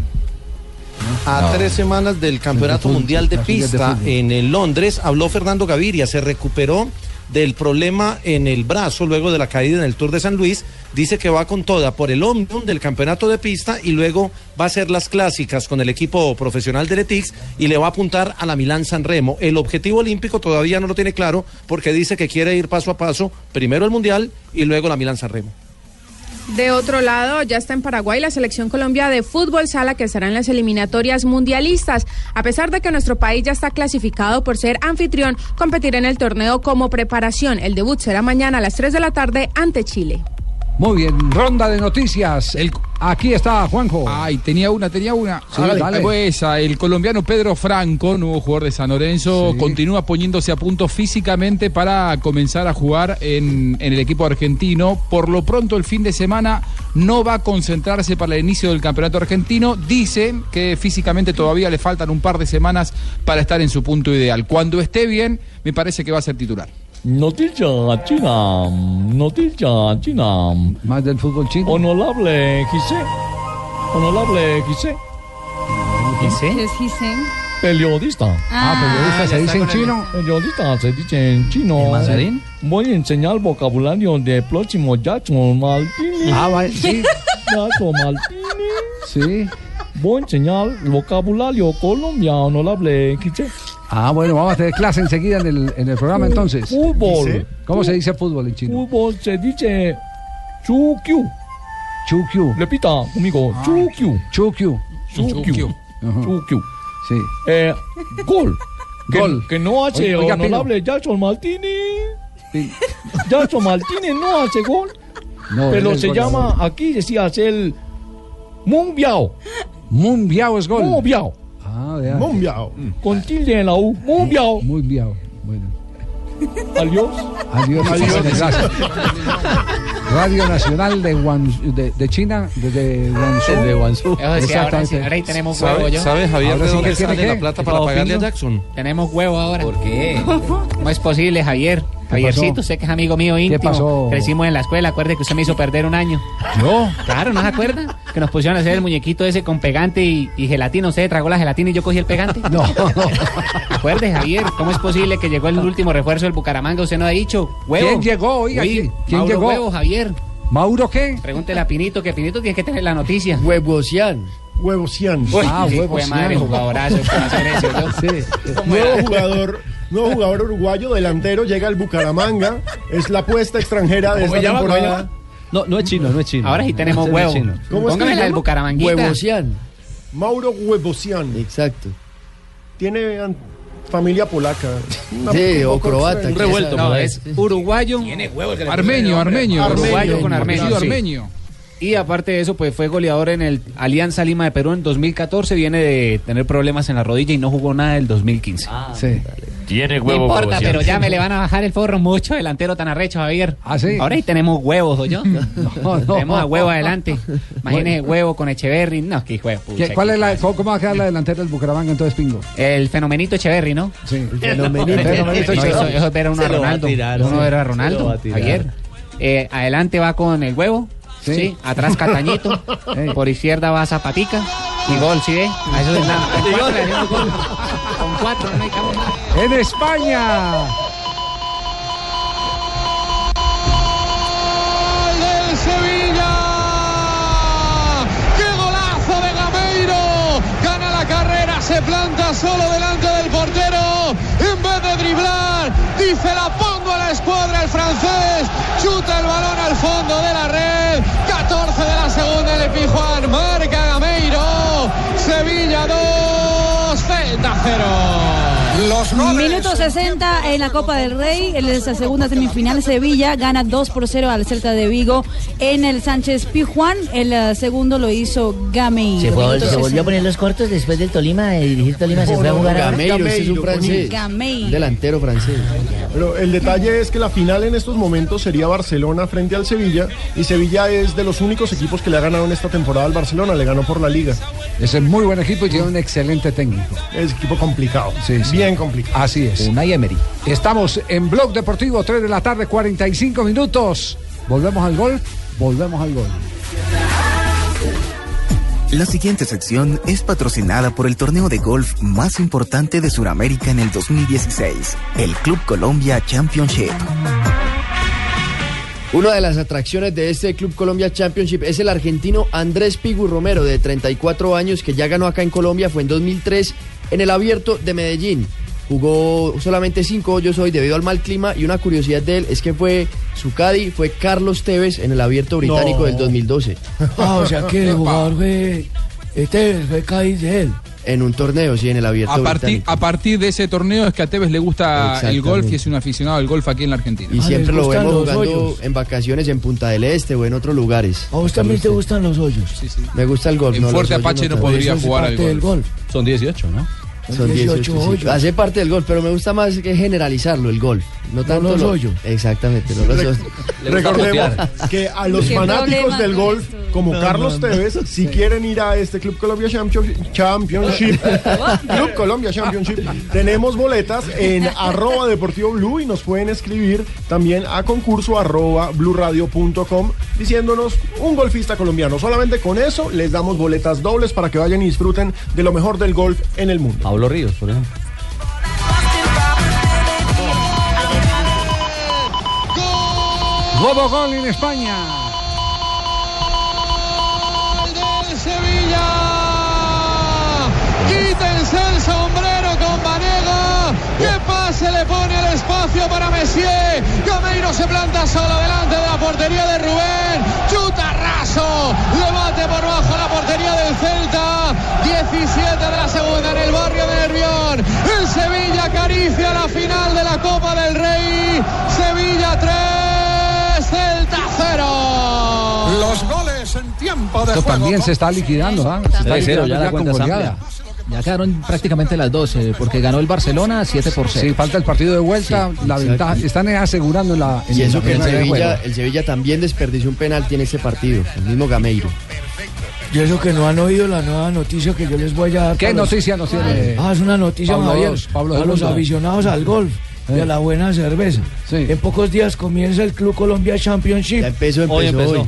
A No. tres semanas del Campeonato Mundial de Pista en el Londres, habló Fernando Gaviria, se recuperó del problema en el brazo luego de la caída en el Tour de San Luis, dice que va con toda por el Omnium del Campeonato de Pista y luego va a hacer las clásicas con el equipo profesional de Letix y le va a apuntar a la Milán San Remo. El objetivo olímpico todavía no lo tiene claro porque dice que quiere ir paso a paso, primero el Mundial y luego la Milán San Remo. De otro lado, ya está en Paraguay la selección Colombia de fútbol sala que estará en las eliminatorias mundialistas. A pesar de que nuestro país ya está clasificado por ser anfitrión, competirá en el torneo como preparación. El debut será mañana a las 3 de la tarde ante Chile. Muy bien, ronda de noticias. Aquí está Juanjo. Ay, tenía una, tenía una. Sí, Hágale. dale. El colombiano Pedro Franco, nuevo jugador de San Lorenzo, Sí. continúa poniéndose a punto físicamente para comenzar a jugar en, en el equipo argentino. Por lo pronto, el fin de semana no va a concentrarse para el inicio del campeonato argentino. Dice que físicamente todavía le faltan un par de semanas para estar en su punto ideal. Cuando esté bien, me parece que va a ser titular. Noticia china, noticia china. Más del fútbol chino. Honorable Gise, honorable Gise. ¿Ese? Es Gisén. Periodista. Ah, periodista, ¿se dice en chino? Periodista se dice en chino. ¿En mandarín? Voy a enseñar vocabulario de próximo Jackson Martini. Ah, va- sí. Jackson Martini. Sí. Voy a enseñar vocabulario colombiano, no lo hablé, quiche. Ah, bueno, vamos a tener clase enseguida en el, en el programa entonces. Fútbol. Dice, ¿Cómo se dice fútbol en chino? Fútbol se dice Chukyu. Chukyu. Repita conmigo, Ah. Chukyu. Chukyu. Chukyu. Chukyu. Sí. Eh, gol. Que, Gol. que no hace Oiga, honorable Jackson Martini. Jackson Martínez no hace gol. No, pero es se llama, aquí decía el Mundiao. Mundiao es gol. Mundiao. Ah, vea. Mundiao. Con tilde en la U. Mundiao. Mundiao. Bueno. Adiós. Adiós. Adiós. Gracias. Radio Nacional de, Guan- de, de China, de, de Guangzhou. Desde sí, Exactamente. ahora ahí tenemos ¿Sabe- huevo yo. sabe, Javier, Ahora de sí dónde sale la plata ¿qué para pagarle a? Jackson? Tenemos huevo ahora. ¿Por qué? ¿Cómo es posible, Javier? Javiercito, usted que es amigo mío íntimo. pasó? Crecimos en la escuela, acuerde que usted me hizo perder un año. ¿Yo? Claro, ¿no se acuerda? Que nos pusieron a hacer el muñequito ese con pegante y, y gelatina. Usted tragó la gelatina y yo cogí el pegante. No, Acuerde, Javier, ¿cómo es posible que llegó el último refuerzo del Bucaramanga? Usted no ha dicho, huevo. ¿Quién llegó? Oiga, Oye, ¿quién- quién Mauro llegó? Huevo, Javier. ¿Mauro qué? Pregúntele a Pinito, que Pinito tiene que tener la noticia. Huevosian. Uy, Ah, sí, madre, Cian. jugadorazo para hacer eso. yo. Sí. Nuevo jugador, nuevo jugador uruguayo, delantero, llega al Bucaramanga. Es la apuesta extranjera de esta ¿Cómo llama? ¿Cómo temporada. llama? No, no es chino, no es chino. Ahora sí tenemos No, no es huevo. chino. ¿Cómo es que llama? Bucaramanguita. Huevosian. Mauro Huevosian. Exacto. Tiene familia polaca. Una- Sí, o croata. revuelto. No, es uruguayo. Armenio, armenio. Uruguayo con armenio. sí. armenio. Y aparte de eso, pues fue goleador en el Alianza Lima de Perú en 2014. Viene de tener problemas en la rodilla y no jugó nada del 2015. Sí. Tiene no huevo. importa, pero ya me le van a bajar el forro mucho delantero tan arrecho, Javier. ¿Ah, sí? Ahora ahí tenemos huevos, ¿o yo? No, no. Tenemos a huevo adelante. Imagínese huevo con Echeverry. No, qué hijo de pucha, ¿Qué- ¿Cuál qué es la, cómo, va a quedar la delantera del Bucaramanga entonces, Pingo? El fenomenito Echeverry, ¿no? Sí. Fenomenito. Fenomenito No, eso, Echeverry. eso es ver a uno a Ronaldo. tirar, uno sí. ver a Se lo Ronaldo. Javier. Eh, adelante va con el huevo. Sí. Sí. Atrás Catañito. Por izquierda va Zapatica. Y gol, ¿sí ve? A eso es nada. Con cuatro le hacemos gol. Con cuatro, no hay cabo. En España. del Sevilla. ¡Qué golazo de Gameiro! Gana la carrera, se planta solo delante del portero. En vez de driblar, dice la pongo a la escuadra el francés. Chuta el balón al fondo de la red. 14 de la segunda, el Pijuan. Marca Los Minuto 60 en la Copa del Rey, en esa segunda semifinal Sevilla gana 2 por 0 al Celta de Vigo en el Sánchez Pijuán, el eh, segundo lo hizo Gameiro. Se, fue- Minuto se volvió 60. a poner los cortos después del Tolima, de dirigir Tolima, se fue a jugar. Gameiro, ese es un francés. Gameiro. Delantero francés. Pero el detalle es que la final en estos momentos sería Barcelona frente al Sevilla y Sevilla es de los únicos equipos que le ha ganado en esta temporada al Barcelona, le ganó por la liga. Ese es muy buen equipo y tiene un excelente técnico. Es equipo complicado, Sí, sí. bien complicado. Así es. Unai Emery. Estamos en Blog Deportivo, 3 de la tarde, 45 minutos. Volvemos al golf, volvemos al golf. La siguiente sección es patrocinada por el torneo de golf más importante de Sudamérica en el 2016, el Club Colombia Championship. Una de las atracciones de este Club Colombia Championship es el argentino Andrés Pigu Romero, de 34 años, que ya ganó acá en Colombia, fue en 2003 en el Abierto de Medellín. Jugó solamente cinco hoyos hoy debido al mal clima y una curiosidad de él es que fue su caddy, fue Carlos Tevez en el Abierto Británico No. del 2012. Ah, o sea que el jugador fue. Este fue Cádiz de él. En un torneo, sí, en el Abierto A partir, Británico. a partir de ese torneo es que a Tevez le gusta el golf y es un aficionado al golf aquí en la Argentina. Y siempre lo vemos jugando hoyos. en vacaciones en Punta del Este o en otros lugares. A vos también te gustan los hoyos. Me gusta el golf. En no, Fuerte Apache no tanto. podría jugar al golf. golf. Son 18, ¿no? Son 18, sí. hoyos. Hace parte del golf, pero me gusta más que generalizarlo, el golf. No tanto los lo- hoyos. Exactamente, no los hoyos. Recordemos que a los fanáticos del golf, como No, Carlos no, no. Tevez, si quieren ir a este Club Colombia Champion- Championship, Club Colombia Championship, tenemos boletas en arroba deportivo blue y nos pueden escribir también a concurso arroba bluradio.com diciéndonos un golfista colombiano. Solamente con eso les damos boletas dobles para que vayan y disfruten de lo mejor del golf en el mundo. Pablo Ríos, por ejemplo. Nuevo gol en España. del Sevilla. Quítense el sombrero con Vanega. ¿Qué pase le pone el espacio para Messier? Gameiro se planta solo delante de la portería de Rubén. Le bate por bajo la portería del Celta. 17 de la segunda en el barrio de Nervión. El Sevilla acaricia la final de la Copa del Rey. Sevilla 3, Celta 0. Los goles en tiempo de Esto juego. también se está liquidando, ¿ah? Se está Tres cero, liquidando ya la cuenta. Ya quedaron prácticamente las 12, porque ganó el Barcelona 7 por 0. Sí, falta el partido de vuelta. Sí, la ventaja. Están asegurando la. En Y eso la que el de Sevilla, juego. el Sevilla también desperdició un penalti en ese partido, el mismo Gameiro. Y eso que no han oído la nueva noticia que yo les voy a dar. ¿Qué noticia nos tiene? Ah, es una noticia, Pablo Javier, Pablo a los aficionados al golf y Eh. a la buena cerveza. En pocos días comienza el Club Colombia Championship. Ya empezó, empezó hoy.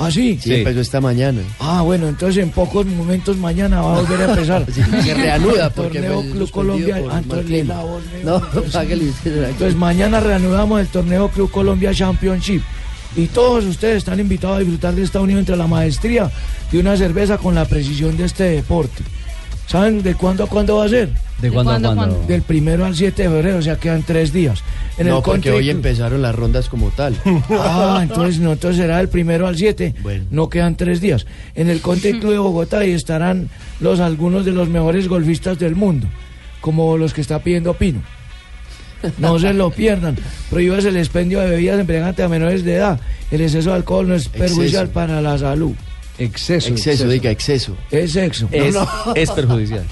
¿Ah, sí? Sí, empezó esta mañana. Ah, bueno, entonces en pocos momentos mañana va a volver a empezar. Sí, se reanuda El porque torneo fue Club Colombia. Ah, entonces la voz, No, págale Entonces mañana reanudamos el torneo Club Colombia Championship. Y todos ustedes están invitados a disfrutar de esta unión entre la maestría de una cerveza con la precisión de este deporte. ¿Saben de cuándo a cuándo va a ser? ¿De ¿De cuándo a cuándo? Del primero al 7 de febrero, o sea, quedan tres días. En no, el porque Country hoy empezaron las rondas como tal. Ah, entonces no, entonces será del primero al 7. No quedan tres días. En el Country Club de Bogotá ahí estarán los algunos de los mejores golfistas del mundo, como los que está pidiendo Pino. No se lo pierdan. Prohíbase el expendio de bebidas embriagantes a menores de edad. El exceso de alcohol no es perjudicial para la salud. Exceso. Exceso, diga, exceso. Es sexo. Es, es perjudicial.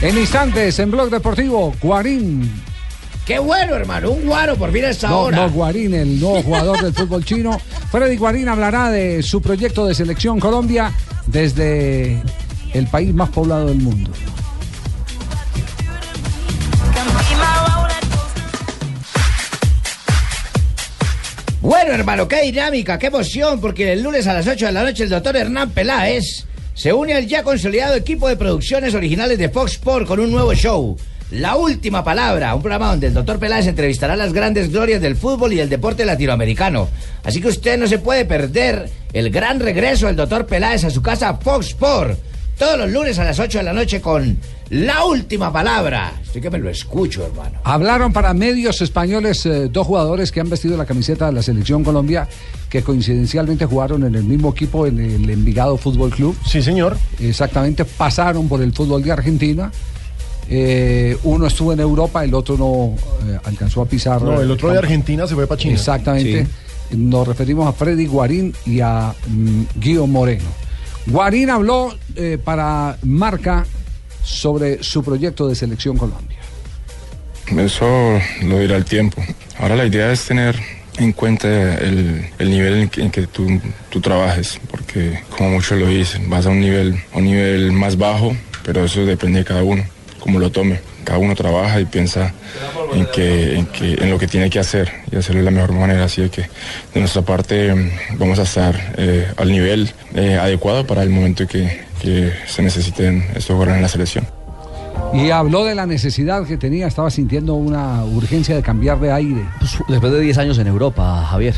En instantes, en Blog Deportivo, Guarín. Qué bueno, hermano, un guaro por fin a esta No, hora. no, Guarín, el nuevo jugador del fútbol chino. Freddy Guarín hablará de su proyecto de selección Colombia desde el país más poblado del mundo. Bueno, hermano, qué dinámica, qué emoción, porque el lunes a las 8 de la noche el doctor Hernán Peláez se une al ya consolidado equipo de producciones originales de Fox Sport con un nuevo show. La última palabra, un programa donde el doctor Peláez entrevistará las grandes glorias del fútbol y del deporte latinoamericano. Así que usted no se puede perder el gran regreso del doctor Peláez a su casa Fox Sport. Todos los lunes a las 8 de la noche con La última palabra. Estoy que me lo escucho, hermano. Hablaron para medios españoles eh, dos jugadores que han vestido la camiseta de la selección Colombia, que coincidencialmente jugaron en el mismo equipo en el Envigado Fútbol Club. Sí, señor. Exactamente, pasaron por el fútbol de Argentina. Eh, uno estuvo en Europa, el otro no eh, alcanzó a pisar. No, el otro de. Argentina se fue para China. Exactamente. Nos referimos a Freddy Guarín y a mm, Guido Moreno. Guarín habló eh, para Marca sobre su proyecto de selección Colombia. Eso lo dirá el tiempo. Ahora la idea es tener en cuenta el, el nivel en que, en que tú, tú trabajes, porque como muchos lo dicen, vas a un nivel, a un nivel más bajo, pero eso depende de cada uno, cómo lo tome. Cada uno trabaja y piensa en, que, en, que, en lo que tiene que hacer y hacerlo de la mejor manera. Así que de nuestra parte mm, vamos a estar eh, al nivel eh, adecuado para el momento que, que se necesiten estos jugadores en la selección. Y habló de la necesidad que tenía, estaba sintiendo una urgencia de cambiar de aire. Después de 10 años en Europa, Javier.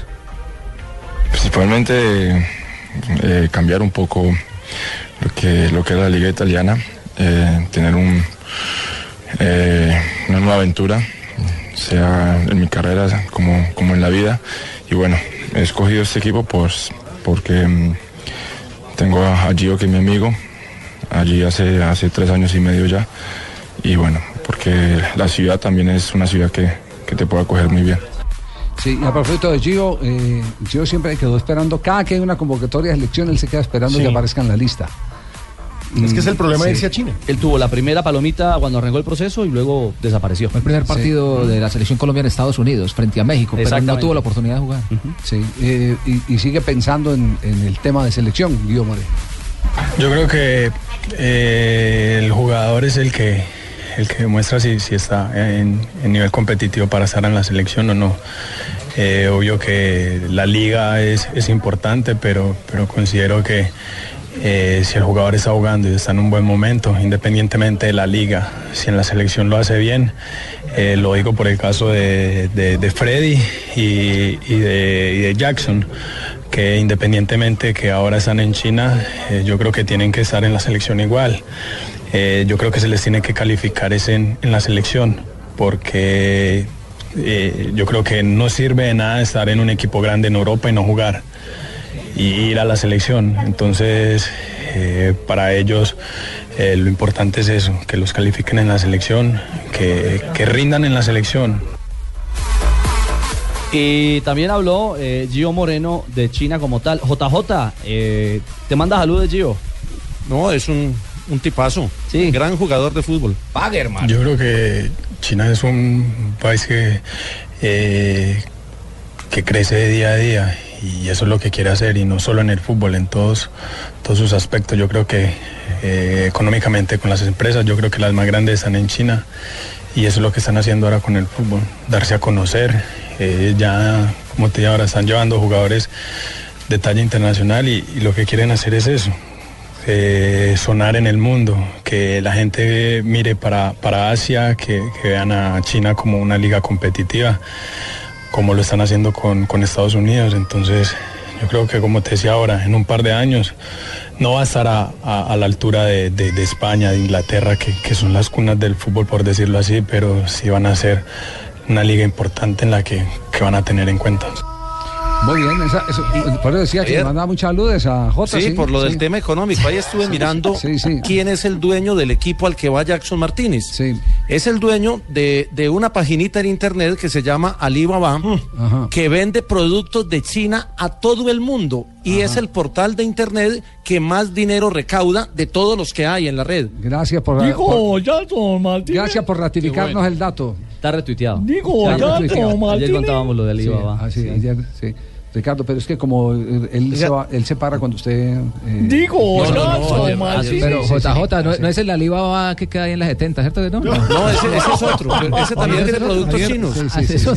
Principalmente eh, cambiar un poco lo que, lo que es la liga italiana, eh, tener un, eh, una nueva aventura, sea en mi carrera como, como en la vida. Y bueno, he escogido este equipo pues, porque mm, tengo a, Gio que es mi amigo, allí hace, hace tres años y medio ya. Y bueno, porque la ciudad también es una ciudad que, que te puede acoger muy bien. Sí, y a propósito de Gio, eh, Gio siempre quedó esperando, cada que hay una convocatoria de selección, él se queda esperando Sí. que aparezca en la lista. Es que es el problema de Sí. irse a China. Él tuvo la primera palomita cuando arrancó el proceso y luego desapareció. Fue el primer partido de la selección colombiana en Estados Unidos frente a México, pero no tuvo la oportunidad de jugar. Sí, eh, y, y sigue pensando en, en el tema de selección, Guido Moreno. Yo creo que eh, el jugador es el que el que demuestra si, si está en, en nivel competitivo para estar en la selección o no. Eh, obvio que la liga es, es importante, pero, pero considero que, eh, si el jugador está jugando y está en un buen momento, independientemente de la liga, si en la selección lo hace bien, eh, lo digo por el caso de, de- Freddy y, de, Jackson, que independientemente que ahora están en China, eh, yo creo que tienen que estar en la selección igual. Yo creo que se les tiene que calificar es en, en la selección, porque yo creo que no sirve de nada estar en un equipo grande en Europa y no jugar y ir a la selección. Entonces, eh, para ellos eh, lo importante es eso, que los califiquen en la selección, que, que rindan en la selección. Y también habló eh, Gio Moreno de China como tal. JJ, eh, te manda saludos, Gio. No, es un, un tipazo. Sí. Gran jugador de fútbol. Yo creo que China es un país que, eh, que crece de día a día y eso es lo que quiere hacer y no solo en el fútbol, en todos, todos sus aspectos. Yo creo que eh, económicamente con las empresas, yo creo que las más grandes están en China y eso es lo que están haciendo ahora con el fútbol, darse a conocer. Eh, ya, como te digo, ahora están llevando jugadores de talla internacional y, lo que quieren hacer es eso, eh, sonar en el mundo, que la gente mire para, para Asia, que vean a China como una liga competitiva, como lo están haciendo con, con Estados Unidos. Entonces, yo creo que como te decía ahora, en un par de años no va a estar a, a- a la altura de, de- de España, de Inglaterra, que, que son las cunas del fútbol, por decirlo así, pero sí van a ser una liga importante en la que, que van a tener en cuenta. Muy bien, esa- eso- por eso decía que le mandaba muchas saludes a Jota. Sí, por lo del sí. tema económico. Ahí estuve mirando quién es el dueño del equipo al que va Jackson Martínez. Es el dueño de, de una paginita en internet que se llama Alibaba, que vende productos de China a todo el mundo. Y es el portal de internet que más dinero recauda de todos los que hay en la red. Gracias por, Dijo por- Martínez. gracias por ratificarnos el dato. Está retuiteado. Digo, Está ya, retuiteado. como Ayer contábamos lo de Alibaba. Sí, sí, ayer, sí. Ricardo, pero es que como él, se, va- él se para cuando usted... eh, Digo, no, no, no, como ayer- Martínez. Pero JJ, no, sí. no es el Alibaba que queda ahí en la 70, ¿cierto que no? No, ese, ese es otro. Ese también tiene productos chinos.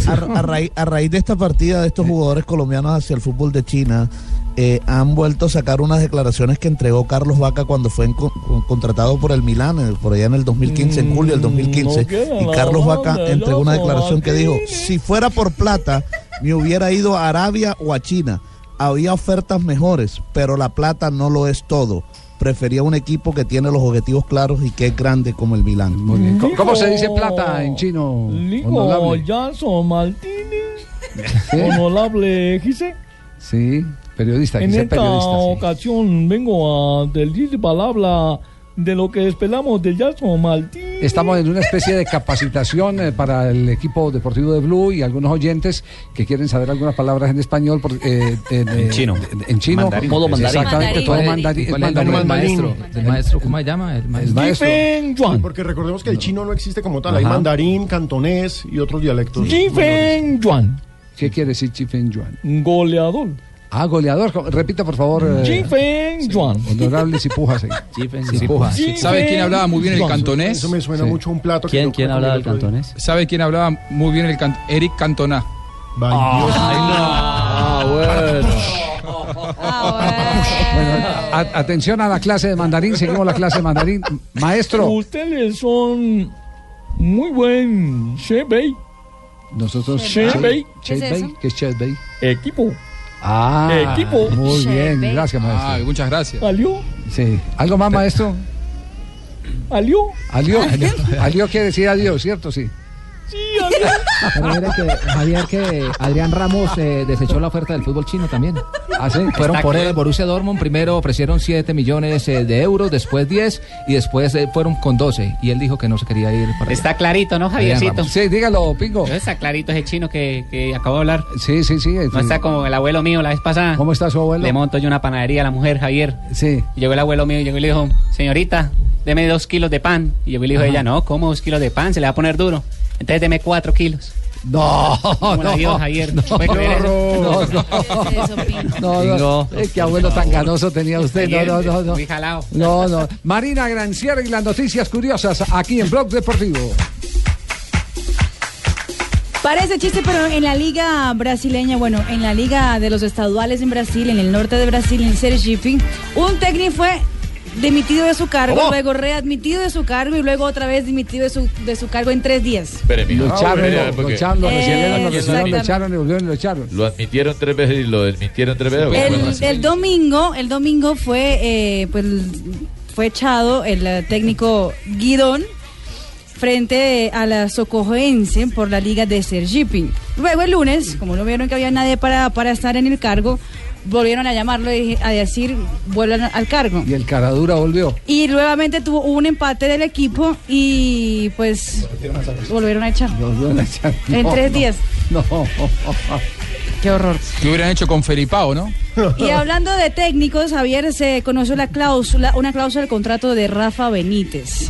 A raíz, a raíz de esta partida de estos jugadores colombianos hacia el fútbol de China, eh, han vuelto a sacar unas declaraciones que entregó Carlos Vaca cuando fue en- con- contratado por el Milán, eh, por allá en el 2015, en julio del 2015. no queda y Carlos Vaca entregó una declaración que dijo, si fuera por plata, me hubiera ido a Arabia o a China. Había ofertas mejores, pero la plata no lo es todo. Prefería un equipo que tiene los objetivos claros y que es grande como el Milán. Muy bien. ¿Cómo, cómo se dice plata en chino? Honorable? Jackson Martínez. Honorable Gise. Sí, periodista, En esta periodista. sí. ocasión vengo a decir palabra de lo que esperamos de Jackson Martínez. Estamos en una especie de capacitación eh, para el equipo deportivo de Blue y algunos oyentes que quieren saber algunas palabras en español. por- eh, en, eh, chino. En, en chino. Mandarín. Modo mandarín. Exactamente, todo Mandarín. mandarín. ¿Cuál es el mandarín. del maestro? ¿Del maestro? ¿Cómo se llama? El maestro. maestro. Jifen Yuan. Porque recordemos que el chino no existe como tal. Hay mandarín, cantonés y otros dialectos. Yuan. ¿Qué quiere decir Chifen Yuan? Goleador. Ah, goleador. Repita, por favor. eh, Jifen Yuan. Honorable Cipujas. Cipujas. ¿Sabe quién hablaba muy bien el cantonés? Eso me suena Sí. mucho a un plato. que ¿Quién, yo quién hablaba el del cantonés? ¿Sabe quién hablaba muy bien el can Eric Cantona? Vaya. Ah, bueno. Bueno, a- atención a la clase de mandarín. Seguimos la clase de mandarín. Maestro. Ustedes son muy buen Shebei Nosotros. Chet Bay. ¿Qué es Bay. ¿Qué es Chet Bay? equipo. Ah, Equipo. Muy bien, gracias, Ah, maestro. muchas gracias. ¿Alió? Sí. ¿Algo más, maestro? ¿Alió? Alió. Alió quiere decir adiós, ¿cierto? Sí. Sí, alió. Pero mira que, Javier, que Adrián Ramos eh, desechó la oferta del fútbol chino también. ¿Ah, sí? Fueron por él, Borussia Dortmund. Primero ofrecieron 7 millones eh, de euros, después 10 y después eh, fueron con 12. Y él dijo que no se quería ir para allá. Está clarito, ¿no, Javiercito? Sí, dígalo, Pingo. Está clarito ese chino que, que acabo de hablar. Sí, sí, sí. No está como el abuelo mío la vez pasada. ¿Cómo está su abuelo? Le monto yo una panadería a la mujer, Javier. Sí. Y llegó el abuelo mío y llegó y le dijo, señorita, deme dos kilos de pan. Y llegó y le dijo Ajá. ella, no, ¿cómo dos kilos de pan? Se le va a poner duro. Entonces deme cuatro kilos. No, Como no, vio Javier. no, no, no, no, no. Qué abuelo tan ganoso tenía usted. No, no, no, no. No, no. Marina Granciera y las noticias curiosas aquí en Blog Deportivo. Parece chiste, pero en la liga brasileña, bueno, en la liga de los estaduales en Brasil, en el norte de Brasil, en Sergipe, un técnico fue dimitido de su cargo, ¿Cómo? luego readmitido de su cargo y luego otra vez dimitido de su, de su cargo en tres días. Lo echaron, lo, lo porque- echaron, lo recibieron, lo recibieron, lo Exactamente. echaron y volvieron y lo echaron. Lo admitieron tres veces y lo desmintieron tres veces. El, el domingo, el domingo fue, eh, pues, fue echado el eh, técnico Guidón frente a la Socojoense por la Liga de Sergipe. Luego el lunes, como no vieron que había nadie para, para estar en el cargo, volvieron a llamarlo y a decir vuelvan al cargo. Y el caradura volvió. Y nuevamente tuvo un empate del equipo y pues volvieron a echar. En tres días. No. Qué horror. ¿Qué hubieran hecho con Felipao, no? Y hablando de técnicos, Javier se conoció la cláusula, una cláusula del contrato de Rafa Benítez.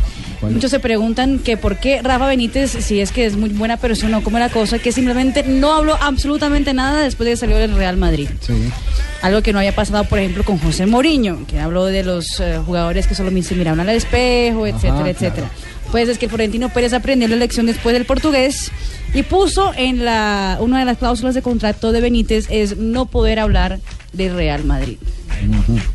Muchos se preguntan que por qué Rafa Benítez, si es que es muy buena persona o cómo era la cosa, que simplemente no habló absolutamente nada después de que salió del Real Madrid. Algo que no había pasado, por ejemplo, con José Mourinho, que habló de los eh, jugadores que solo se miraban al espejo, etcétera, Ajá, etcétera. Pues es que Florentino Pérez aprendió la lección después del portugués y puso en la una de las cláusulas de contrato de Benítez es no poder hablar del Real Madrid.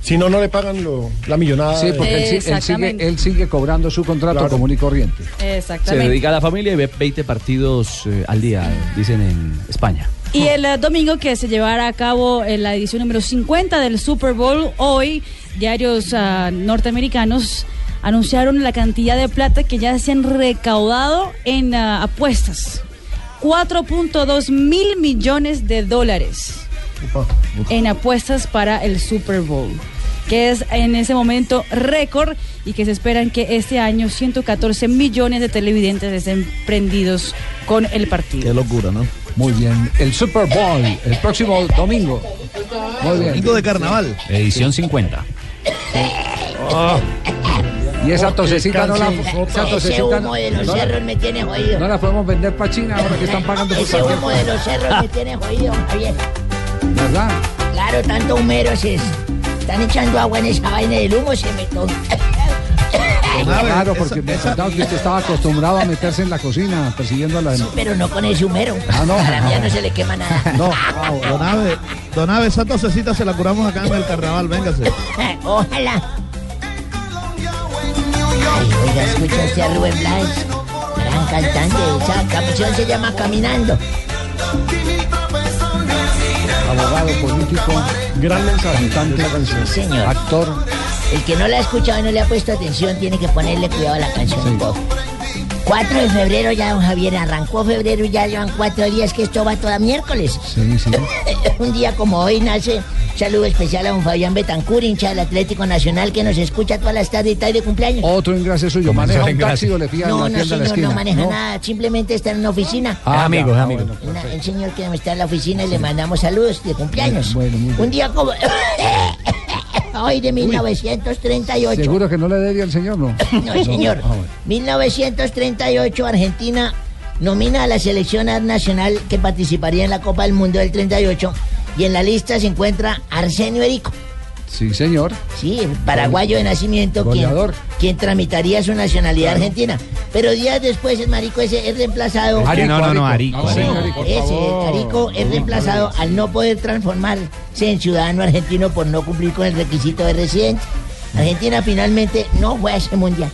Si no, no le pagan lo- la millonada. Sí, porque él, sigue, él sigue cobrando su contrato común y corriente. Se Exactamente. dedica a la familia y ve 20 partidos eh, al día, dicen en España. Y el eh, domingo que se llevará a cabo en la edición número 50 del Super Bowl, hoy diarios ah, norteamericanos anunciaron la cantidad de plata que ya se han recaudado en ah, apuestas. 4.2 mil millones de dólares en apuestas para el Super Bowl, que es en ese momento récord y que se esperan que este año 114 millones de televidentes estén prendidos con el partido. Qué locura, ¿no? Muy bien. El Super Bowl, el próximo domingo. Muy bien. Domingo de carnaval. Edición 50. Y esa tosecita no la, esa Ese tosecita humo no, de los no la- cerros me tiene jodido. no la podemos vender para China ahora que están pagando por Ese humo de los cerros me tiene jodido, Javier. ¿Verdad? Claro, tanto humero se están echando agua en esa vaina del humo, se me to- Claro, porque me que usted estaba acostumbrado a meterse en la cocina persiguiendo a la Pero no con ese humero. Ah, no. A la mía no se le quema nada. No. Don Ave, Don Ave, esa tosecita se la curamos acá en el carnaval, véngase. Ojalá. Ay, oiga, escucha usted a Rubén Blades, gran cantante. Esa canción se llama Caminando. Abogado político, gran mensaje, cantante, señor. actor. El que no la ha escuchado y no le ha puesto atención tiene que ponerle cuidado a la canción un poco. 4 de febrero ya, don Javier, arrancó febrero y ya llevan cuatro días que esto va toda miércoles. Sí, sí. Un día como hoy nace saludo especial a don Fabián Betancur, hincha del Atlético Nacional, que nos escucha todas las tardes y está de cumpleaños. Otro ingrate suyo. ¿Maneja un taxi o le No, no, señor, no maneja nada, simplemente está en una oficina. Ah, amigo, ya. amigo. Una- el señor que está en la oficina y le mandamos saludos de cumpleaños. Un día como hoy de 1938. ¿Seguro que no le debía al señor, no? No, señor. Ah, bueno. 1938, Argentina nomina a la selección nacional que participaría en la Copa del Mundo del 38 y en la lista se encuentra Arsenio Erico. Sí, señor. Sí, paraguayo de nacimiento, quien, Goleador. quien tramitaría su nacionalidad argentina. Pero días después el marico ese es reemplazado. Arico, No, no, no, Arico, No, Arico. Arico, ese, Arico es reemplazado al no poder transformarse en ciudadano argentino por no cumplir con el requisito de residente. Argentina finalmente no fue a ese mundial.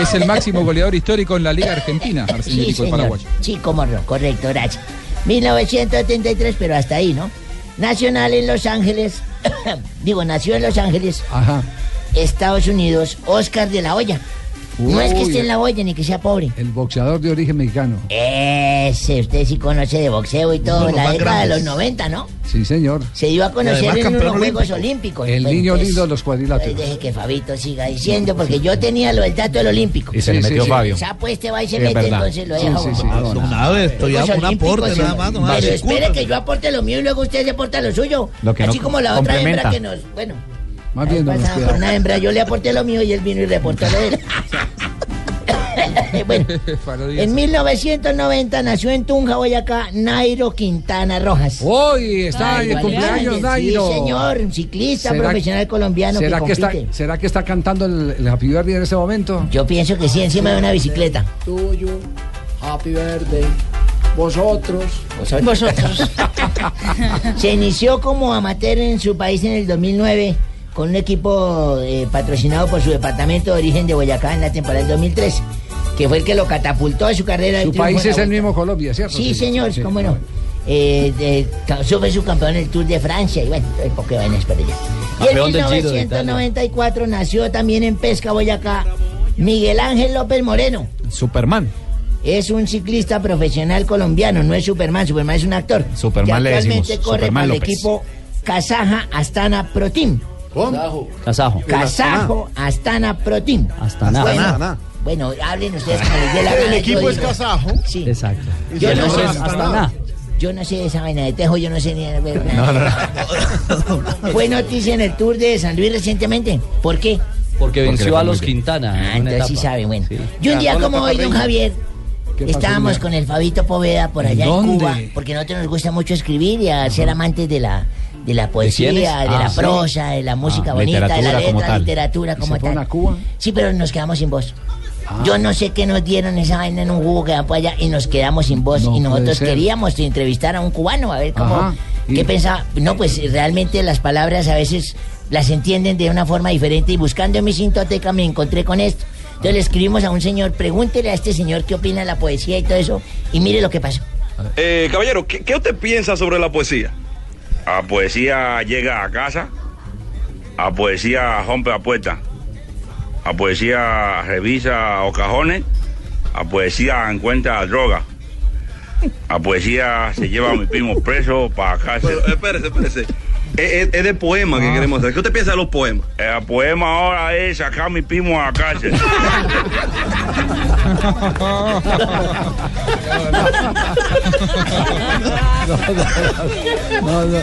Es el máximo goleador histórico en la Liga Argentina, Arsenio Sí, Rico, el señor. paraguayo. Sí, cómo no, correcto, gracias. 1973, pero hasta ahí, ¿no? Nacional en Los Ángeles, digo, nació en Los Ángeles, Ajá. Estados Unidos, Oscar de la Hoya. No es que esté en la olla ni que sea pobre. El boxeador de origen mexicano. Ese, usted sí conoce de boxeo y todo, los la década de los grandes. 90, ¿no? Sí, señor. Se dio a conocer en unos Juegos Olímpicos. El Bueno, niño lindo de los cuadriláteros. deje que Fabito siga diciendo, porque yo tenía lo del dato del Olímpico. Y se le metió Fabio. Ya pues te va y se Sí, mete, entonces lo Sí, deja. sí, sí. Ah, Don Ave, estoy Juegos a un aporte sí. nada más, Pero espere que yo aporte lo mío y luego usted se aporta lo suyo. Lo que no Así como la otra hembra que nos. Bueno, Más bien, por Cuidado. una hembra yo le aporté lo mío y él vino y reportó lo de él. bueno, en 1990 nació en Tunja, Boyacá, Nairo Quintana Rojas. Hoy está Ay, de cumpleaños, sí, Nairo. señor, un ciclista ¿Será- profesional colombiano que ¿Será que, está. ¿Será que está cantando el, el Happy Birthday en este momento? Yo pienso que sí, encima de una bicicleta. Tuyo, happy birthday. Vosotros. Vosotros. Se inició como amateur en su país en el 2009 con un equipo eh, patrocinado por su departamento de origen de Boyacá en la temporada del 2013, que fue el que lo catapultó a su carrera. de Su país es el mismo Colombia, ¿cierto? Sí, señor, cómo no. Eh, fue su campeón en el Tour de Francia y bueno, hay poco vainas para allá. Y en Campeón del Giro de 1994 nació también en Pesca, Boyacá, Miguel Ángel López Moreno. Superman. Es un ciclista profesional colombiano, no es Superman, Superman es un actor. Superman que le actualmente decimos, corre Superman para el López. equipo Kazaja Astana Pro Team. Kazajo. Kazajo Astana Pro Team. Astana. Bueno, Astana. bueno, hablen ustedes como les dé la El gana, equipo yo es kazajo. Sí. Exacto. Yo no, sé, Astana. yo no sé de esa vaina de tejo, yo no sé ni de No, no, Fue noticia en el Tour de San Luis recientemente. ¿Por qué? Porque venció a los. Quintana. Ah, entonces sí sabe, bueno. Sí. Y un día como hoy, don. Javier, ¿Qué pasó, estábamos con el Fabito Poveda por allá ¿Dónde? en Cuba, porque nosotros nos gusta mucho escribir y a ser amantes de la de la poesía, de, la Ah, sí. prosa, de la música bonita, de la literatura como letra, tal. literatura ¿Y como se tal. a Cuba? Sí, pero nos quedamos sin voz. Yo no sé qué nos dieron esa vaina en un jugo que van por allá y nos quedamos sin voz. No y nosotros queríamos entrevistar a un cubano a ver cómo. Ajá. ¿Y? ¿Qué pensaba? No, pues realmente las palabras a veces las entienden de una forma diferente y buscando en mi sintoteca me encontré con esto. Entonces le escribimos a un señor, pregúntele a este señor qué opina de la poesía y todo eso y mire lo que pasó. Eh, caballero, ¿qué, qué usted piensa sobre la poesía? A poesía llega a casa, a poesía rompe la puerta, a poesía revisa los cajones, a poesía encuentra droga, a poesía se lleva a mi primo preso para cárcel. espérese, espérese. Es, es- es de poema que queremos hacer. ¿Qué usted piensa de los poemas? El poema ahora es sacar mi primo a la cárcel. No, no.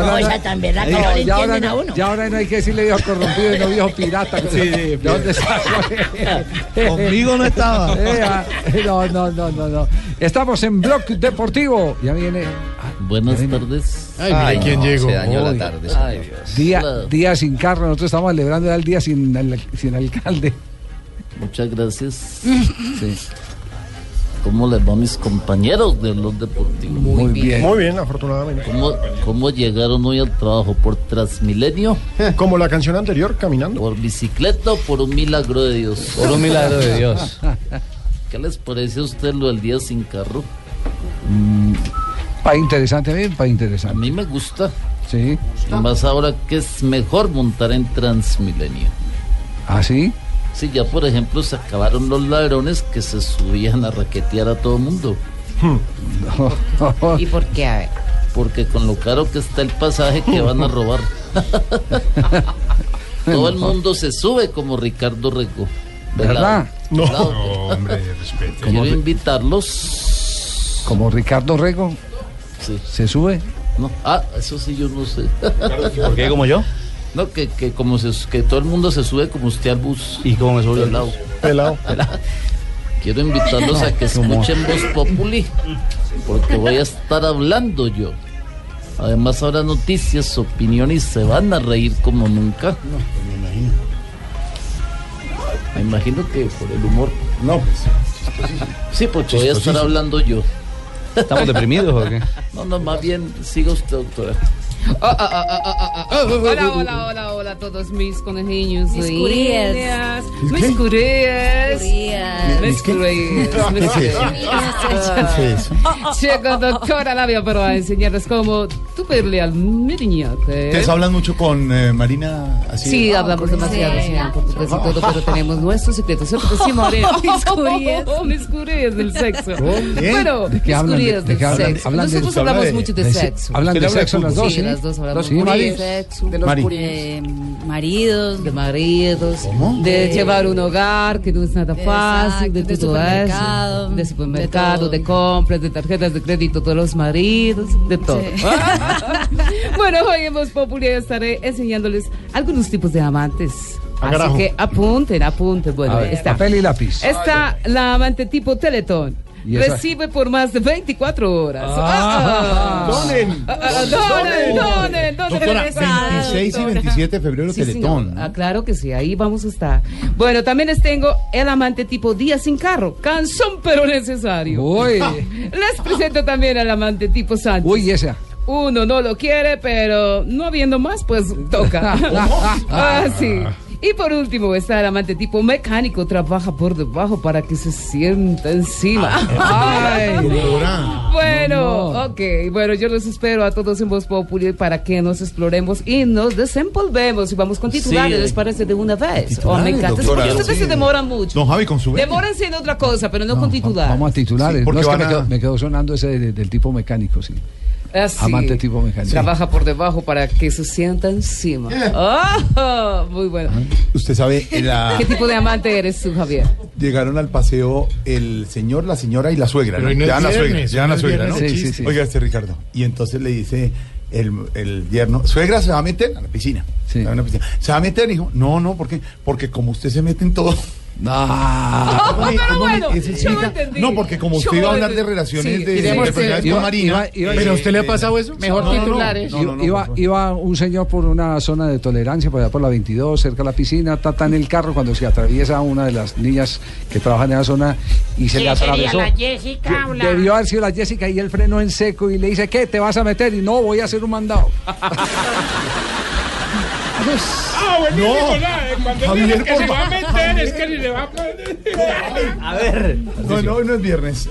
No, esa tan verdad que no le ya, ahora entienden a no, uno. ya ahora no hay que decirle viejo corrompido y no viejo pirata. ¿De dónde está? Conmigo no estaba. Eh, ah, no, no, no, no, no. Estamos en Blog Deportivo. Ya viene. ah, Buenas ya Ay, quién llegó. Se dañó la tarde. Ay, Dios. Día, sin carro. Nosotros estamos celebrando ya el día sin, el- sin alcalde. Muchas gracias. Sí. ¿Cómo les va a mis compañeros de los deportivos? Muy bien. Muy bien, afortunadamente. ¿Cómo, ¿Cómo llegaron hoy al trabajo? ¿Por Transmilenio? Como la canción anterior, caminando. ¿Por bicicleta o por un milagro de Dios? Por un milagro de Dios. ¿Qué les parece a usted lo del día sin carro? Pa' interesante, bien, pa' A interesante. mí me gusta. Sí. Más ahora que es mejor montar en Transmilenio. ¿Ah, sí? Sí, ya por ejemplo se acabaron los ladrones que se subían a raquetear a todo el mundo. ¿Y por qué? A ver. Porque con lo caro que está el pasaje que van a robar. Todo el mundo se sube como Ricardo Rego. ¿Verdad? No, Pelado. hombre, respeto. Quiero invitarlos. Como Ricardo Rego Sí. se sube. No. Ah, eso sí yo no sé. ¿Por qué como yo? No, que, que como se, que todo el mundo se sube como usted al bus. ¿Y cómo me subió el Pelado. Pelado. Quiero invitarlos a que escuchen Voz Populi, porque voy a estar hablando yo. Además habrá noticias, opiniones y se van a reír como nunca. Me imagino que por el humor. No, Sí, porque voy a estar hablando yo. ¿Estamos deprimidos o qué? No, no, más bien siga usted, doctora. Hola, hola, hola, hola a todos mis conejillos. Mis curías. Mis curías. Curías. Mis curías. mis curías. Llega doctora Labia pero a enseñarles cómo tuperle al miriñaque. Ustedes hablan mucho con eh, Marina así. Sí, hablamos demasiado, sí, en portugués y todo, pero tenemos nuestros secretos, ¿cierto? que Sí, María. Mis curías. Mis curías del sexo. ¿Qué? Bueno, ¿De qué mis curías de del sexo. Nosotros hablamos mucho de sexo. hablan de sexo las dos. Las dos hablamos Sí, mucho Mari. de sexo. De los Mari. Eh, maridos. de maridos, ¿Cómo? de De- llevar un hogar que no es nada fácil, de, Exacto, de todo supermercado, eso, de supermercado, de de, compras, de tarjetas de crédito, de los maridos, de todo. Sí. bueno, hoy en Voz Popular estaré enseñándoles algunos tipos de amantes. Ah, Así que apunten, apunten. Bueno, ver, está. papel y lápiz. Está la amante tipo Teletón. ¿Y esa? recibe por más de 24 horas. Ah. Ah, Donen. ah, ah, donen, donen, donen. Doctora, 26 y 27 de febrero Sí, Teletón. señor. Ah, claro que sí, ahí vamos a estar. Bueno, también les tengo el amante tipo día sin carro. Cansón pero necesario. Uy. Les presento también al amante tipo Sánchez. Uy, esa. Uno no lo quiere, pero no habiendo más, pues toca. ah, sí. Y por último está el amante tipo mecánico, trabaja por debajo para que se sienta encima. Ay. Doctora. Bueno, No, no. ok. Bueno, yo los espero a todos en Voz Populi para que nos exploremos y nos desenvolvemos. Y vamos con titulares, Sí. ¿les parece de una vez? Oh, me encanta. doctora, Porque ustedes sí. se demoran mucho. Don Javi, con su Demórense en otra cosa, pero no, con titulares. Vamos a titulares. Sí, porque no, es que me, a- quedó, me quedó sonando ese de- del tipo mecánico, sí. Así. Amante tipo mecánico. Trabaja por debajo para que se sienta encima. Ah, muy bueno. Usted sabe, la- ¿Qué tipo de amante eres tú, Javier? llegaron al paseo el señor, la señora y la suegra. ¿no? no Llegan la suegra, no la suegra, ¿no? Sí, sí, sí. Oiga, este Ricardo. Y entonces le dice el, el yerno, suegra se va a meter a la piscina. Se va a la piscina. Se va a meter, hijo. No, no, ¿por qué? Porque como usted se mete en todo. Ah, Es bonito, pero bueno, yo lo entendí. No, porque como usted Yo iba a hablar de relaciones Sí, de, de personalidades iba- con Marina. iba- iba- ¿Pero a usted le ha pasado eso? Mejor No, no, no, titulares. no, no, no, iba, un señor por una zona de tolerancia, por allá por la 22, cerca de la piscina, está en el carro cuando se atraviesa una de las niñas que trabajan en la zona y se le atravesó. Jessica De- Debió haber sido la Jessica y él frenó en seco y le dice, ¿qué? ¿Te vas a meter? Y no, voy a hacer un mandado. Ah, buenísimo, No. nada, eh, Cuando Javier, dice que se va a meter, es que ni le va a poder. A ver. No, no, no es viernes.